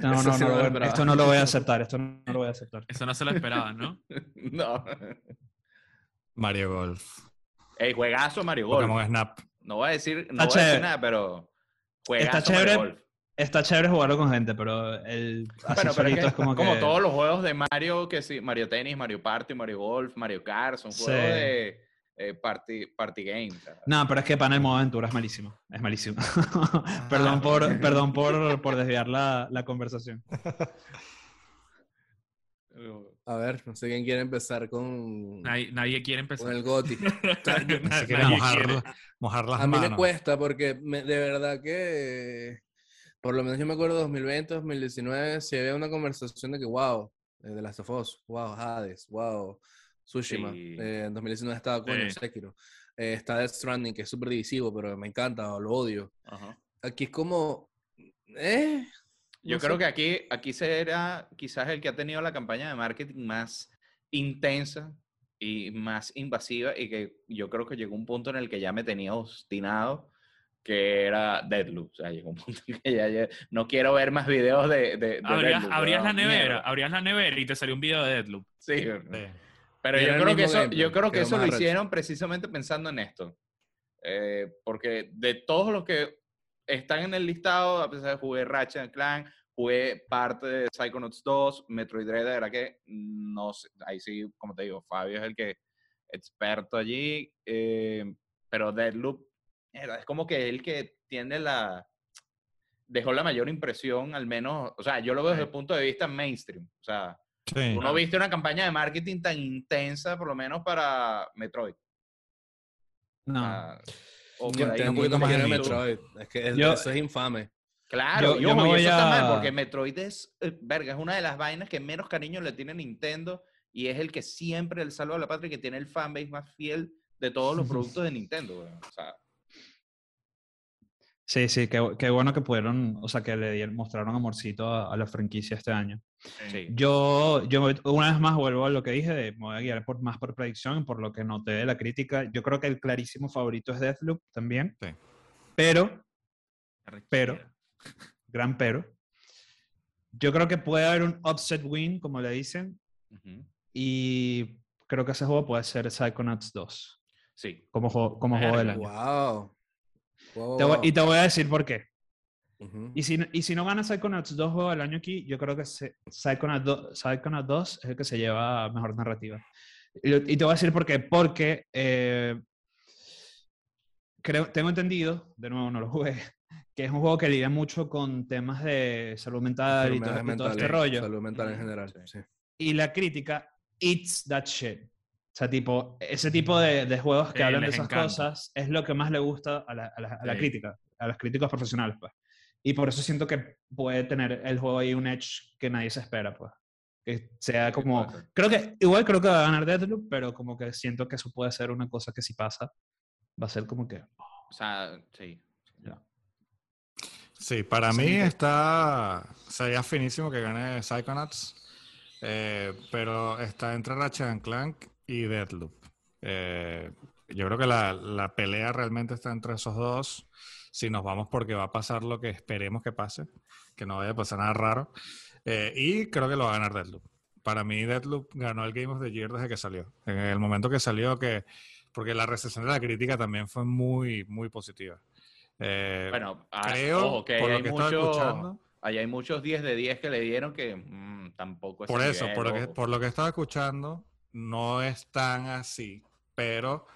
no, no, no, esto no lo voy a aceptar, esto no lo voy a aceptar. Eso no se lo esperaba, ¿no? no. Mario Golf. Ey, juegazo Mario Golf. Pokémon Snap. No voy a decir, no voy a decir nada, pero juegazo está chévere, Mario Golf. Está chévere jugarlo con gente, pero el bueno, pero es, como, como todos los juegos de Mario, que sí, Mario Tennis, Mario Party, Mario Golf, Mario Kart, son juegos de eh, party, party game. No, pero es que para el modo aventura es malísimo. Es malísimo. perdón por, perdón por, por desviar la, la conversación. A ver, no sé quién quiere empezar con. Nadie, quiere empezar. Con el Goti. mojar, mojar, las A mí me cuesta porque de verdad que por lo menos yo me acuerdo 2020, 2019, si había una conversación de que, wow, eh, de Last of Us, wow, Hades, wow, Tsushima. Eh, en 2019 estaba con el Sekiro. Eh, está Death Stranding, que es súper divisivo, pero me encanta, lo odio. Aquí es como, eh, yo creo que aquí, aquí será quizás el que ha tenido la campaña de marketing más intensa y más invasiva y que yo creo que llegó un punto en el que ya me tenía obstinado que era Deadloop. O sea, llegó un punto en que ya, no quiero ver más videos de, de, ¿Abrías, abrías la nevera, abrías la nevera y te salió un video de Deadloop. Sí. Pero yo creo, que eso, yo creo que eso lo hicieron precisamente pensando en esto. Eh, porque de todos los que están en el listado, a pesar de jugué Ratchet Clank, jugué parte de Psychonauts 2, Metroid Dread, era que no sé, ahí sí, como te digo, Fabio es el que experto allí, eh, pero Deadloop es como que él que tiene la... Dejó la mayor impresión, al menos, o sea, yo lo veo desde el punto de vista mainstream. O sea, uno viste una campaña de marketing tan intensa, por lo menos para Metroid. No. o yo un poquito más de Metroid. Es que eso es infame. Claro, yo, yo, eso está mal porque Metroid es, eh, verga, es una de las vainas que menos cariño le tiene Nintendo y es el que siempre el salvo a la patria que tiene el fanbase más fiel de todos los productos de Nintendo. O sea, Sí, sí, qué, qué, bueno que pudieron, o sea, que le dieron, mostraron amorcito a, la franquicia este año. Sí. Yo, yo una vez más vuelvo a lo que dije, de, me voy a guiar por, más por predicción, por lo que noté de la crítica. Yo creo que el clarísimo favorito es Deathloop también. Sí. Pero, pero, gran pero, yo creo que puede haber un upset win, como le dicen, y creo que ese juego puede ser Psychonauts 2. Sí. Como, juego, como juego del año. ¡Wow! Y te voy a decir por qué. y, si, y si no gana Psychonauts 2 juegos del año aquí, yo creo que Psychonauts 2, Psychonauts 2 es el que se lleva mejor narrativa. Y, te voy a decir por qué. Porque eh, creo, tengo entendido, de nuevo no lo jugué, que es un juego que lidia mucho con temas de salud mental y todo, este rollo. Salud mental en general, sí. Y la crítica, it's that shit. O sea, tipo, ese tipo de, de juegos que hablan de esas cosas es lo que más le gusta a la, a la, a la crítica, a los críticos profesionales, pues. Y por eso siento que puede tener el juego ahí un edge que nadie se espera, pues. Que sea como... Creo que, igual creo que va a ganar Deathloop, pero como que siento que eso puede ser una cosa que si pasa, va a ser como que... O sea, sí. Sí, para mí está... Sería finísimo que gane Psychonauts, eh, pero está entre Ratchet Clank y Deadloop. Eh, yo creo que la, la, pelea realmente está entre esos dos. Si nos vamos porque va a pasar lo que esperemos que pase, que no vaya a pasar nada raro. Eh, y creo que lo va a ganar Deadloop. Para mí Deadloop ganó el Game of the Year desde que salió. En el momento que salió, que porque la recepción de la crítica también fue muy, muy positiva. Eh, bueno, ah, creo, que por lo que mucho, escuchando... Ahí hay muchos 10 de 10 que le dieron que mm, tampoco es Por eso, por lo, que, por lo que estaba escuchando, no es tan así, pero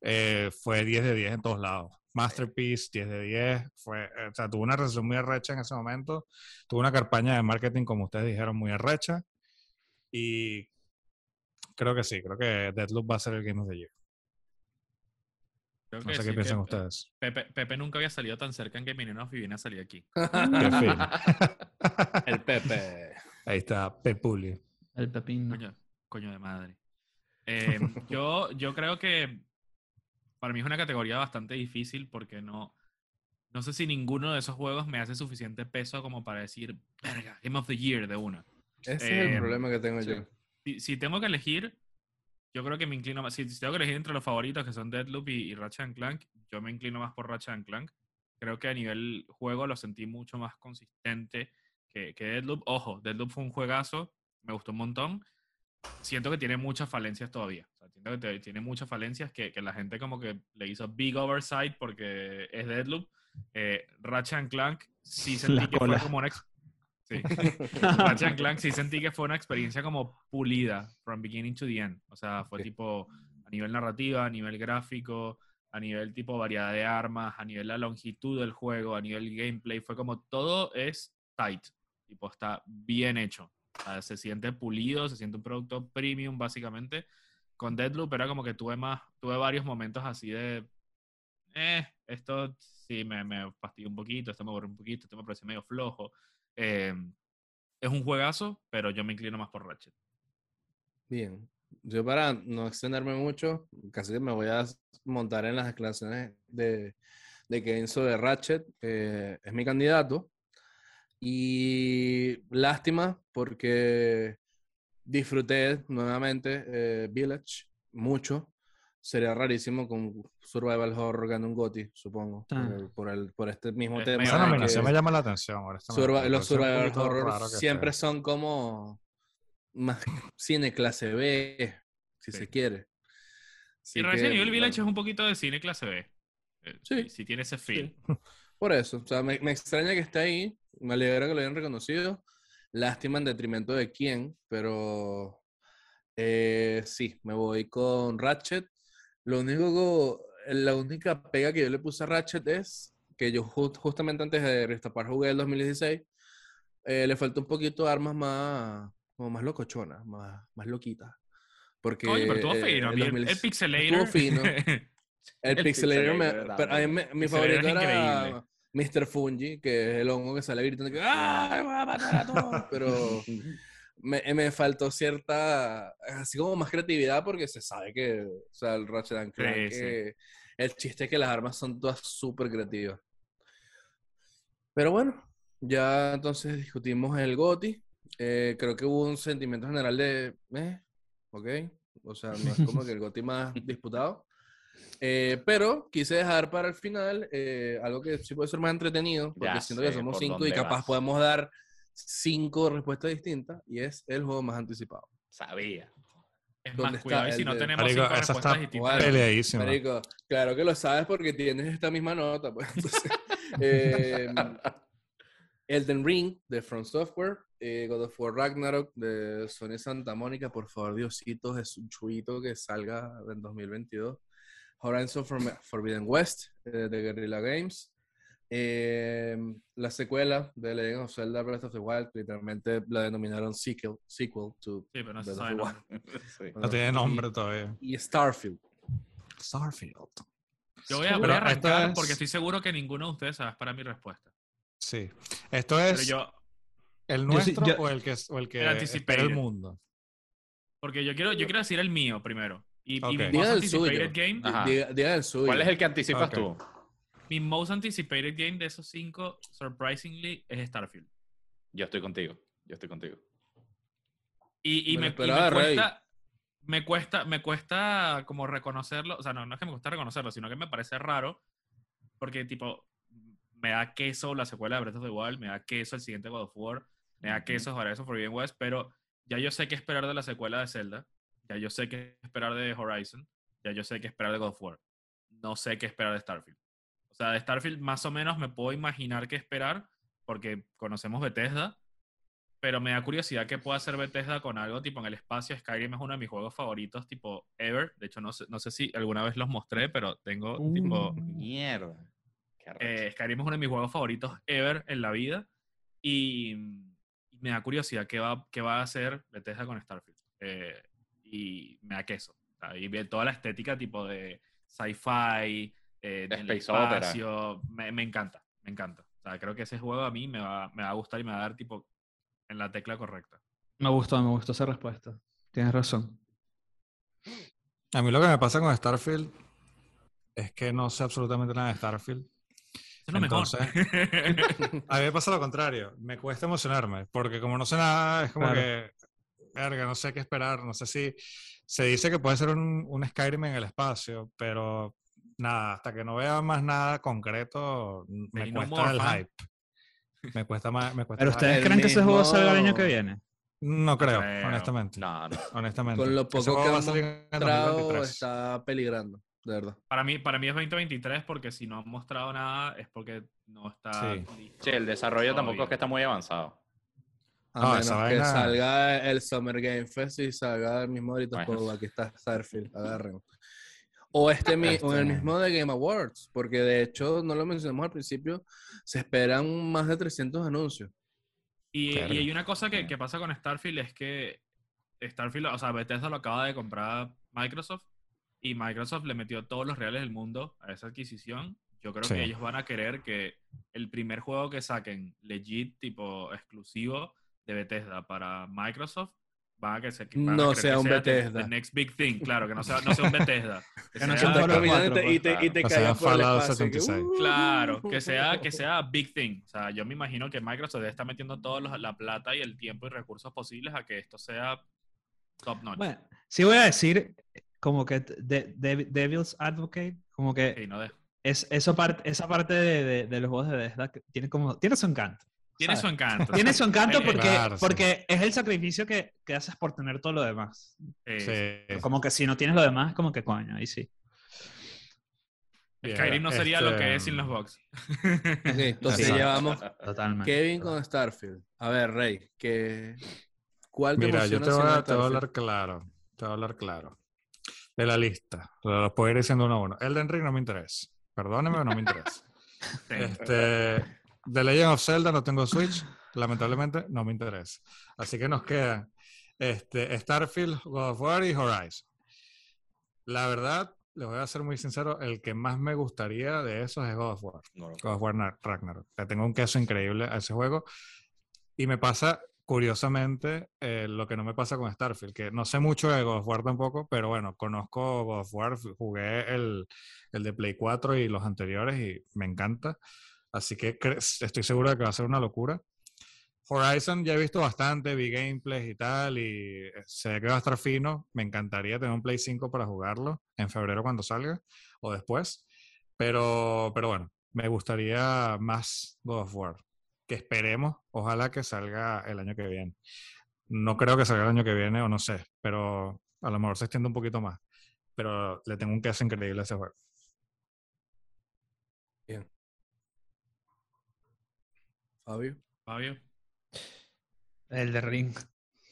eh, fue 10 de 10 en todos lados. Masterpiece, 10 de 10. Fue, eh, o sea, tuvo una recepción muy arrecha en ese momento. Tuvo una campaña de marketing, como ustedes dijeron, muy arrecha. Y creo que sí, creo que Deadloop va a ser el Game of the Year. no sé qué piensan ustedes. Pepe, nunca había salido tan cerca en Game of y viene a salir aquí. el Pepe. Ahí está, Pepuli. El Pepín coño de madre. Eh, yo, yo creo que para mí es una categoría bastante difícil porque no, no sé si ninguno de esos juegos me hace suficiente peso como para decir, verga, Game of the Year de una. Ese es el eh, problema que tengo yo. Si, tengo que elegir, yo creo que me inclino más. Si, tengo que elegir entre los favoritos que son Deadloop y, y Ratchet Clank, yo me inclino más por Ratchet Clank. Creo que a nivel juego lo sentí mucho más consistente que, que Deadloop. Ojo, Deadloop fue un juegazo, me gustó un montón siento que tiene muchas falencias todavía. siento que tiene muchas falencias que, que, la gente como que le hizo big oversight porque es Deadloop. Eh, Ratchet Clank sí sentí que fue como una... Sí. Ratchet Clank sí sentí que fue una experiencia como pulida, from beginning to the end. O sea, fue tipo a nivel narrativa, a nivel gráfico, a nivel tipo variedad de armas, a nivel la longitud del juego, a nivel gameplay. Fue como todo es tight. Tipo, está bien hecho se siente pulido, se siente un producto premium, básicamente. Con Deadloop era como que tuve más, tuve varios momentos así de, eh, esto sí me, me fastidió un poquito, esto me borró un poquito, esto me parece medio flojo. Em, es un juegazo, pero yo me inclino más por Ratchet. Bien. Yo para no extenderme mucho, casi me voy a montar en las declaraciones de, de Kenzo de Ratchet. Eh, es mi candidato. Y lástima porque disfruté nuevamente eh, Village mucho. Sería rarísimo con Survival Horror ganando un GOTY, supongo, por, el, por, este mismo tema. Esa nominación me llama la atención. los Survival Horror siempre son como más cine clase B, si se quiere. y Resident Evil Village es un poquito de cine clase B. Eh, sí. Si tiene ese feel. Por eso, o sea, me, me extraña que esté ahí me alegra que lo hayan reconocido. Lástima en detrimento de quién, pero eh, sí, me voy con Ratchet. Lo único, la única pega que yo le puse a Ratchet es que yo justamente antes de restapar jugué el 2016, eh, le falta un poquito de armas más, como más locochonas, más, más loquitas. Porque, Oye, pero estuvo fino. el, el, el Pixelator. fino. El, Pixelator, me, pero a mí mi favorito era Mr. Fungi, que es el hongo que sale gritando que ¡Ay, voy a matar a todos! Pero me, me, faltó cierta, así como más creatividad porque se sabe que, o sea, el Ratchet and Clank, el chiste es que las armas son todas súper creativas. Pero bueno, ya entonces discutimos el GOTI. Eh, creo que hubo un sentimiento general de, eh, ok, o sea, no es como que el GOTI más disputado. Eh, pero quise dejar para el final eh, algo que sí puede ser más entretenido, porque siento que somos cinco y capaz podemos dar cinco respuestas distintas, y es el juego más anticipado. Sabía. Es más, cuidado, y si no tenemos cinco respuestas distintas. Marico, claro que lo sabes porque tienes esta misma nota. Pues, eh, Elden Ring de Front Software, eh, God of War Ragnarok de Sony Santa Mónica, por favor, Diosito, es un chuito que salga en 2022. Horizon Forbidden West eh, de Guerrilla Games. Eh, la secuela de Legend of Zelda Breath of the Wild, literalmente la denominaron sequel, sequel to sí, pero no, se sabe no tiene nombre todavía. Y Starfield. Starfield. Yo voy a, voy a arrancar porque estoy seguro que ninguno de ustedes sabe para mi respuesta. Sí. Esto es yo, el nuestro o el que, o el que el mundo. Porque yo quiero, yo quiero decir el mío primero. Y, mi most anticipated game. ¿Cuál es el que anticipas tú? Mi most anticipated game de esos cinco, surprisingly, es Starfield. Yo estoy contigo. Yo estoy contigo. Y, me, cuesta, me cuesta, me cuesta como reconocerlo. O sea, no, no es que me cuesta reconocerlo, sino que me parece raro. Porque, tipo, me da queso la secuela de Breath of the Wild, me da queso el siguiente God of War, me da queso Horizon Forbidden West, pero ya yo sé qué esperar de la secuela de Zelda. Ya yo sé qué esperar de Horizon. Ya yo sé qué esperar de God of War. No sé qué esperar de Starfield. O sea, de Starfield más o menos me puedo imaginar qué esperar porque conocemos Bethesda, pero me da curiosidad qué puede hacer Bethesda con algo tipo en el espacio. Skyrim es uno de mis juegos favoritos, tipo ever. De hecho, no sé, no sé si alguna vez los mostré, pero tengo tipo... Uh, mierda. Eh, Skyrim es uno de mis juegos favoritos ever en la vida. Y, me da curiosidad qué va, qué va a hacer Bethesda con Starfield. Eh, y me da queso. y ve toda la estética tipo de sci-fi, eh, espacio, me, me, encanta, me encanta. O sea, creo que ese juego a mí me va, me va a gustar y me va a dar tipo en la tecla correcta. Me gustó, me gustó esa respuesta. Tienes razón. A mí lo que me pasa con Starfield es que no sé absolutamente nada de Starfield. Es lo Entonces, a mí me pasa lo contrario. Me cuesta emocionarme, porque como no sé nada, es como que verga, no sé qué esperar, no sé si se dice que puede ser un, un Skyrim en el espacio, pero nada, hasta que no vea más nada concreto, me cuesta el hype. Me cuesta más. Me cuesta ¿Pero ustedes creen que ese juego salga el año que viene? No creo, honestamente. No, no. Honestamente. Con lo poco que ha mostrado está peligrando, de verdad. Para mí, para mí es 2023 porque si no han mostrado nada es porque no está sí. Sí, el desarrollo tampoco es que está muy avanzado. A menos que salga el Summer Game Fest y salga el mismo ahorita bueno. aquí está Starfield, agarren. O este, o el este. mismo de Game Awards, porque de hecho, no lo mencionamos al principio, se esperan más de 300 anuncios. Y, y hay una cosa que, que, pasa con Starfield, es que Starfield, o sea, Bethesda lo acaba de comprar Microsoft y Microsoft le metió todos los reales del mundo a esa adquisición. Yo creo que ellos van a querer que el primer juego que saquen legit, tipo exclusivo, de Bethesda para Microsoft, van a que se no sea un Bethesda. The, next big thing, claro, que no sea, no sea un Bethesda. Que, no sea, y te, y te, caiga por el espacio, Claro, que sea, que sea big thing. O sea, yo me imagino que Microsoft está metiendo toda la plata y el tiempo y recursos posibles a que esto sea top notch. Bueno, sí voy a decir como que de, Devil's Advocate, como que sí, no es, eso parte, esa parte de, de, los juegos de Bethesda tiene como, tiene su encanto. Tiene su encanto. Tiene su encanto porque, porque es el sacrificio que, que, haces por tener todo lo demás. Como que si no tienes lo demás, como que coño, ahí sí. Skyrim no sería lo que es sin los box. entonces llevamos Kevin con Starfield. A ver, Rey, que, ¿cuál te Mira, yo te voy, a, te voy, a, hablar claro. Te voy a hablar claro. De la lista. Los puedo ir diciendo uno a uno. Elden Ring no me interesa. Perdóneme, no me interesa. este, The Legend of Zelda no tengo Switch, lamentablemente no me interesa. Así que nos quedan este, Starfield, God of War y Horizon. La verdad, les voy a ser muy sincero, el que más me gustaría de esos es God of War. God of War Ragnarok. Le tengo un queso increíble a ese juego. Y me pasa curiosamente, eh, lo que no me pasa con Starfield, que no sé mucho de God of War tampoco, pero bueno, conozco God of War, jugué el, el de Play 4 y los anteriores y me encanta. Así que estoy seguro de que va a ser una locura. Horizon ya he visto bastante, vi gameplays y tal, y eh, sé que va a estar fino. Me encantaría tener un Play 5 para jugarlo en febrero cuando salga o después. Pero, pero bueno, me gustaría más God of War. Que esperemos, ojalá que salga el año que viene. No creo que salga el año que viene, o no sé, pero a lo mejor se extiende un poquito más. Pero le tengo un queso increíble a ese juego. Bien. Fabio. Fabio. El de Ring.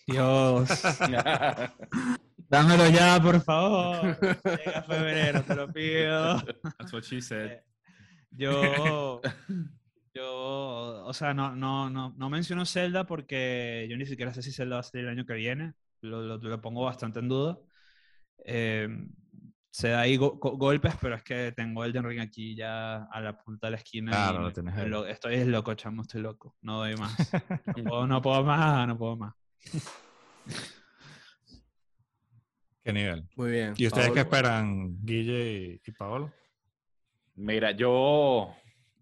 Dios. Dámelo ya, por favor. Llega febrero, te lo pido. That's what she said. Eh, yo, yo, o sea, no, no, no, no menciono Zelda porque yo ni siquiera sé si Zelda va a salir el año que viene. Lo, lo, pongo bastante en duda. Eh, se da ahí golpes, pero es que tengo Elden Ring aquí ya a la punta de la esquina. Claro, lo tienes Estoy loco, chamo, estoy loco. No doy más. No puedo, no puedo más, no puedo más. ¿Qué nivel? Muy bien. ¿Y ustedes qué esperan, Guille y, Paolo? Mira, yo,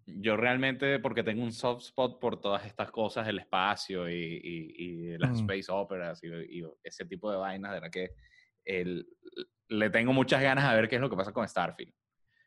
yo realmente, porque tengo un soft spot por todas estas cosas, el espacio y, y, las mm. space operas y, ese tipo de vainas, de verdad que el, le tengo muchas ganas a ver qué es lo que pasa con Starfield.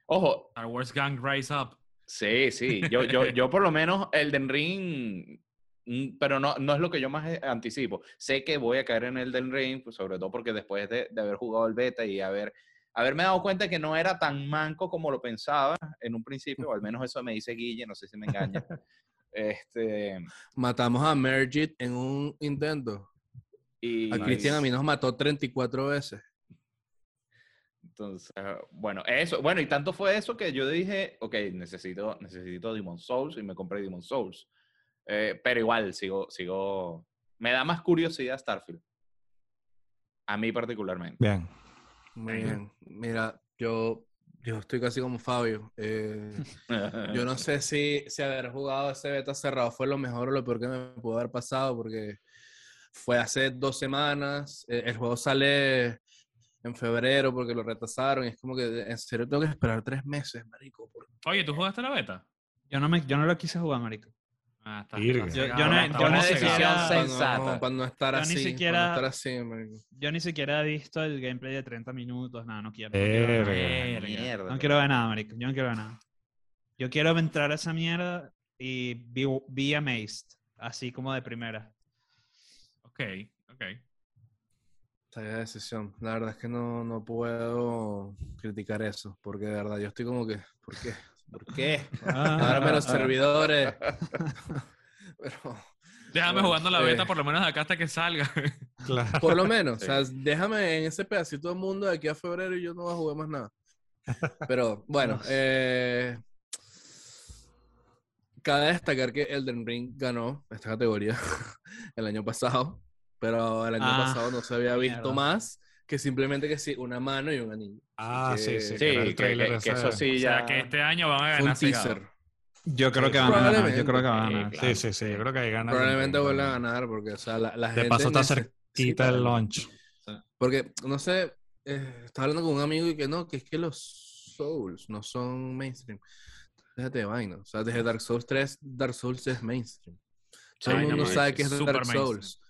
Ojo. Star Wars Gang Rise Up. Sí, sí. Yo, yo, yo por lo menos Elden Ring, mm, pero no, no es lo que yo más eh, anticipo. Sé que voy a caer en Elden Ring, pues sobre todo porque después de, de haber jugado el beta y haber, haberme dado cuenta que no era tan manco como lo pensaba en un principio, o al menos eso me dice Guille, no sé si me engaña. Este... Matamos a Mergit en un intento. Y... A Cristian a mí nos mató 34 veces. Entonces, bueno, eso, bueno, y tanto fue eso que yo dije, ok, necesito, necesito Demon Souls y me compré Demon Souls. Eh, pero igual, sigo, sigo, me da más curiosidad Starfield. A mí particularmente. Bien. Muy bien. Mira, yo, yo estoy casi como Fabio. Eh, yo no sé si, si haber jugado ese beta cerrado fue lo mejor o lo peor que me pudo haber pasado, porque fue hace dos semanas. Eh, el juego sale en febrero porque lo retrasaron. Y es como que en serio tengo que esperar tres meses, marico. Oye, ¿tú jugaste la beta? Yo no, me, yo no lo quise jugar, marico. Ah, está, yo, yo, no, yo una decisión sensata. Para no, estar así. Ni siquiera, estar así yo ni siquiera he visto el gameplay de 30 minutos. Nada, no quiero. No quiero, ver, mierda, no quiero ver nada, marico. Yo no quiero ver nada. Yo quiero entrar a esa mierda y be, be amazed. Así como de primera. Ok, ok. Sabia decisión. La verdad es que no, no puedo criticar eso, porque de verdad yo estoy como que, ¿por qué? ¿Por qué? Ah, Ahora menos servidores. Pero, déjame jugando la beta por lo menos acá hasta que salga. Claro. Por lo menos, o sea, déjame en ese pedacito del mundo de aquí a febrero y yo no voy a jugar más nada. Pero bueno, eh, cabe destacar que Elden Ring ganó esta categoría el año pasado pero el año ah, pasado no se había visto más que simplemente que sí, una mano y un anillo. Ah, sí, sí. Sí, que, eso sí ya... O sea, que este año van a ganar un teaser. Yo creo que van a ganar, yo creo que van a ganar. Sí, sí, sí, yo creo que ahí ganan. Probablemente vuelvan a ganar porque, o sea, la, la gente... De paso está cerquita el launch. Porque, no sé, eh, estaba hablando con un amigo y que no, que es que los Souls no son mainstream. Déjate de vaina. O sea, desde Dark Souls 3, Dark Souls es mainstream. Todo el mundo sabe que es Dark Souls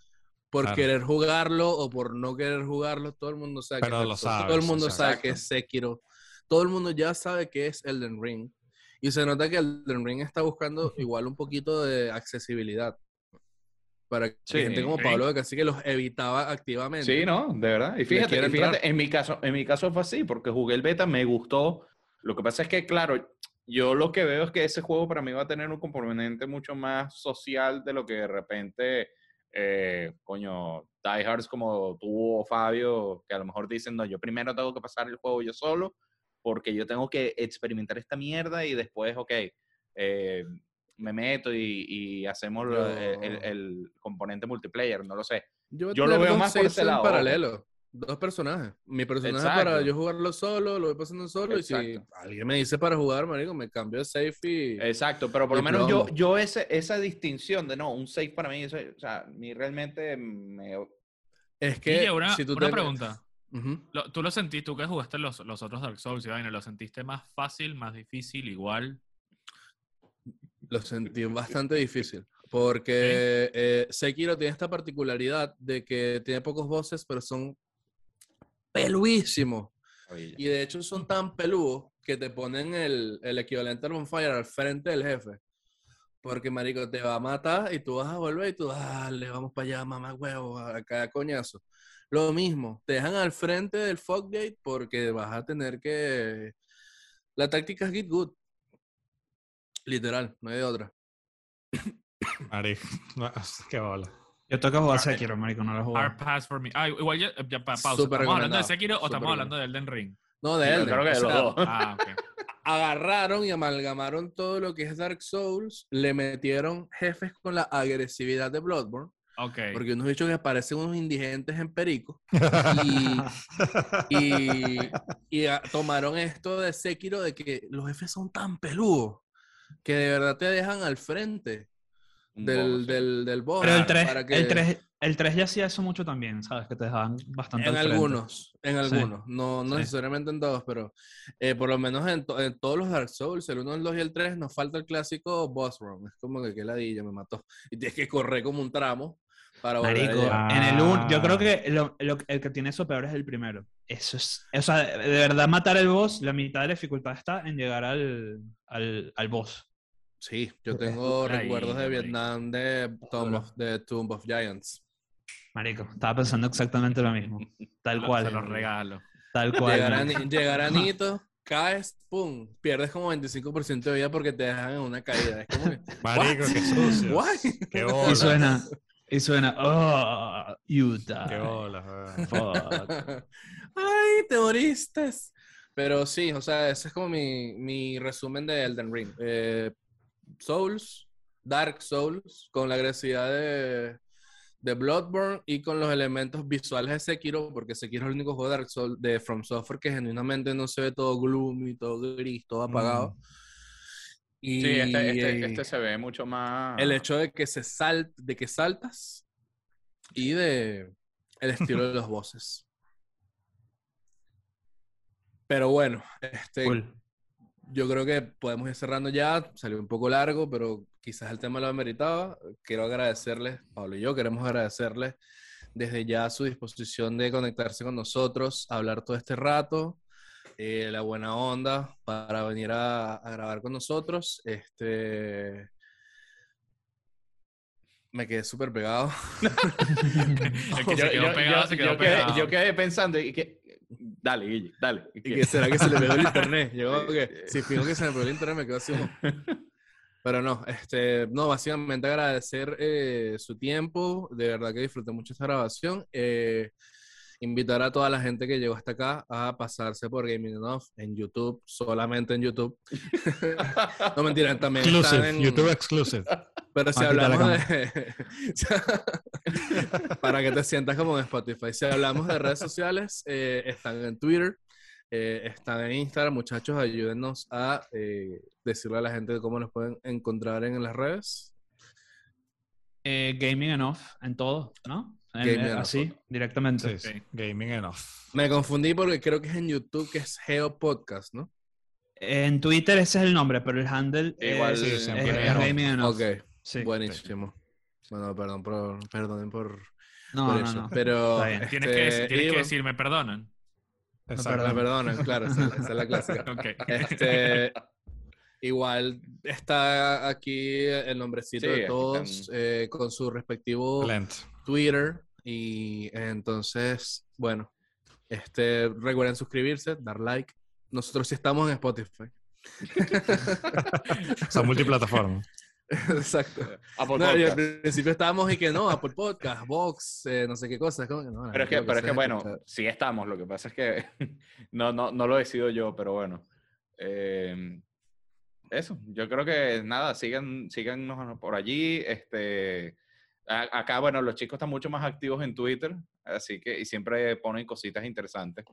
por querer jugarlo o por no querer jugarlo, todo el mundo sabe que lo todo el mundo sabe que es Sekiro, todo el mundo ya sabe que es Elden Ring y se nota que Elden Ring está buscando igual un poquito de accesibilidad para que gente como Pablo que así que los evitaba activamente. Sí, no, de verdad. Y fíjate, fíjate en mi caso, en mi caso fue así porque jugué el beta, me gustó. Lo que pasa es que claro, yo lo que veo es que ese juego para mí va a tener un componente mucho más social de lo que de repente eh, coño, diehards como tú o Fabio, que a lo mejor dicen, no, yo primero tengo que pasar el juego yo solo, porque yo tengo que experimentar esta mierda y después, ok, eh, me meto y, hacemos el, componente multiplayer, no lo sé. Yo, lo veo más por ese lado. paralelo. Dos personajes. Mi personaje para yo jugarlo solo, lo voy pasando solo. Y si alguien me dice para jugar, marico, me cambio de safe y. Exacto, pero por lo menos yo, yo ese, esa distinción de no, un safe para mí, o sea, mí realmente me. Es que. una, si tú una pregunta. ¿Tú lo sentiste, tú que jugaste los, los otros Dark Souls y vaina, ¿lo sentiste más fácil, más difícil, igual? Lo sentí bastante difícil. Porque eh, Sekiro tiene esta particularidad de que tiene pocos voces, pero son peluísimos. Y de hecho son tan peludos que te ponen el, el equivalente al bonfire al frente del jefe. Porque, marico, te va a matar y tú vas a volver y tú, dale, vamos para allá, mamá huevo, a cada coñazo. Lo mismo, te dejan al frente del Foggate porque vas a tener que... La táctica es Get Good. Literal, no hay de otra. Marico, qué bola. Yo toca jugar Sekiro, marico, no lo juego. Hard pass for me. Ah, igual ya, ya pausa. ¿Estamos hablando de Sekiro o estamos hablando de Elden Ring? No, de Elden. Creo que de los dos. Ah, ok. Agarraron y amalgamaron todo lo que es Dark Souls, le metieron jefes con la agresividad de Bloodborne. Okay. Porque unos bichos que parecen unos indigentes en perico. Y, y, tomaron esto de Sekiro de que los jefes son tan peludos que de verdad te dejan al frente del, del, del boss. Pero el 3, el, 3, el 3 ya hacía eso mucho también, ¿sabes? Que te dejaban bastante En algunos, en algunos. No, no necesariamente en todos, pero eh, por lo menos en, en, todos los Dark Souls, el 1, el 2 y el 3, nos falta el clásico boss run. Es como que qué ladilla me mató. Y tienes que correr como un tramo para Marico, en el 1, yo creo que lo, lo, el que tiene eso peor es el primero. Eso es, o sea, de verdad matar el boss, la mitad de la dificultad está en llegar al, al, al boss. Sí, yo tengo recuerdos de Vietnam de, Tomb of, de Tomb of Giants. Marico, estaba pensando exactamente lo mismo. Tal cual. Se los regalo. Tal cual. Llegar a, Nito, caes, pum, pierdes como 25% de vida porque te dejan en una caída. Es como Marico, qué sucio. Qué bola. Y suena, y suena, oh, Utah. Qué bola. Ay, te moriste. Pero sí, o sea, ese es como mi, mi resumen de Elden Ring. Eh, Souls, Dark Souls, con la agresividad de, de Bloodborne y con los elementos visuales de Sekiro, porque Sekiro es el único juego de Dark Souls de From Software que genuinamente no se ve todo gloomy, todo gris, todo apagado. Mm. Y sí, este, este, este, se ve mucho más. El hecho de que se sal, de que saltas y de el estilo de los voces. Pero bueno, este, yo creo que podemos ir cerrando ya. Salió un poco largo, pero quizás el tema lo ameritaba. Quiero agradecerles, Pablo y yo queremos agradecerles desde ya su disposición de conectarse con nosotros, hablar todo este rato, eh, la buena onda para venir a, grabar con nosotros. Este. Me quedé súper pegado. yo, quedé, pensando, y que, Dale, Guille, dale. ¿Y qué será que se le pegó el internet? Yo que, si fijo que se me pegó el internet, me quedo así. Pero no, este, no, básicamente agradecer eh, su tiempo. De verdad que disfruté mucho esta grabación. Eh, invitar a toda la gente que llegó hasta acá a pasarse por Gaming Enough en YouTube, solamente en YouTube. no mentira, también exclusive, en YouTube exclusive. Pero si hablamos de para que te sientas como en Spotify. Si hablamos de redes sociales, eh, están en Twitter, eh, están en Instagram. Muchachos, ayúdenos a eh, decirle a la gente cómo nos pueden encontrar en las redes. Gaming Enough en todo, ¿no? Gaming así, directamente. Sí, Gaming Enough. Me confundí porque creo que es en YouTube que es Geo Podcast, ¿no? En Twitter ese es el nombre, pero el handle Igual, es, Gaming Enough. Buenísimo. Bueno, perdón por, perdonen por, no, no, No. Pero este, tienes que, decir, tienes que decir, me perdonan. Exacto. Me perdonan, claro, esa, es la clásica. okay. Este, igual está aquí el nombrecito de todos eh, con su respectivo Twitter. Y entonces, bueno, este, recuerden suscribirse, dar like. Nosotros sí estamos en Spotify. Son multiplataformas. Exacto. al principio estábamos y que no, Apple Podcast, Vox, eh, no sé qué cosas. pero es que, pero es que bueno, sí estamos. Lo que pasa es que no, no, no lo decido yo, pero bueno. Eh, eso, yo creo que nada, sigan, síganos por allí. Este, Acá, bueno, los chicos están mucho más activos en Twitter, así que, y siempre ponen cositas interesantes.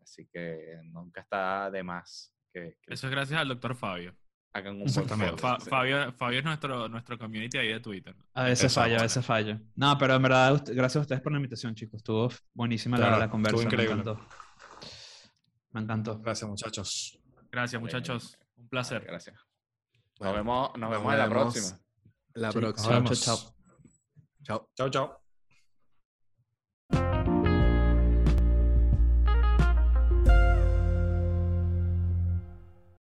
Así que nunca está de más. Que, Eso es gracias al doctor Fabio. Hagan un Fabio, Fabio es nuestro, nuestro community ahí de Twitter. A veces fallo, a veces fallo. No, pero en verdad, gracias a ustedes por la invitación, chicos. Estuvo buenísima la, la, conversación. Me encantó. Me encantó. Gracias, muchachos. Gracias, muchachos. Un placer. Gracias. Nos vemos, nos vemos en la próxima. La próxima. Chao, chao. Chao, chao.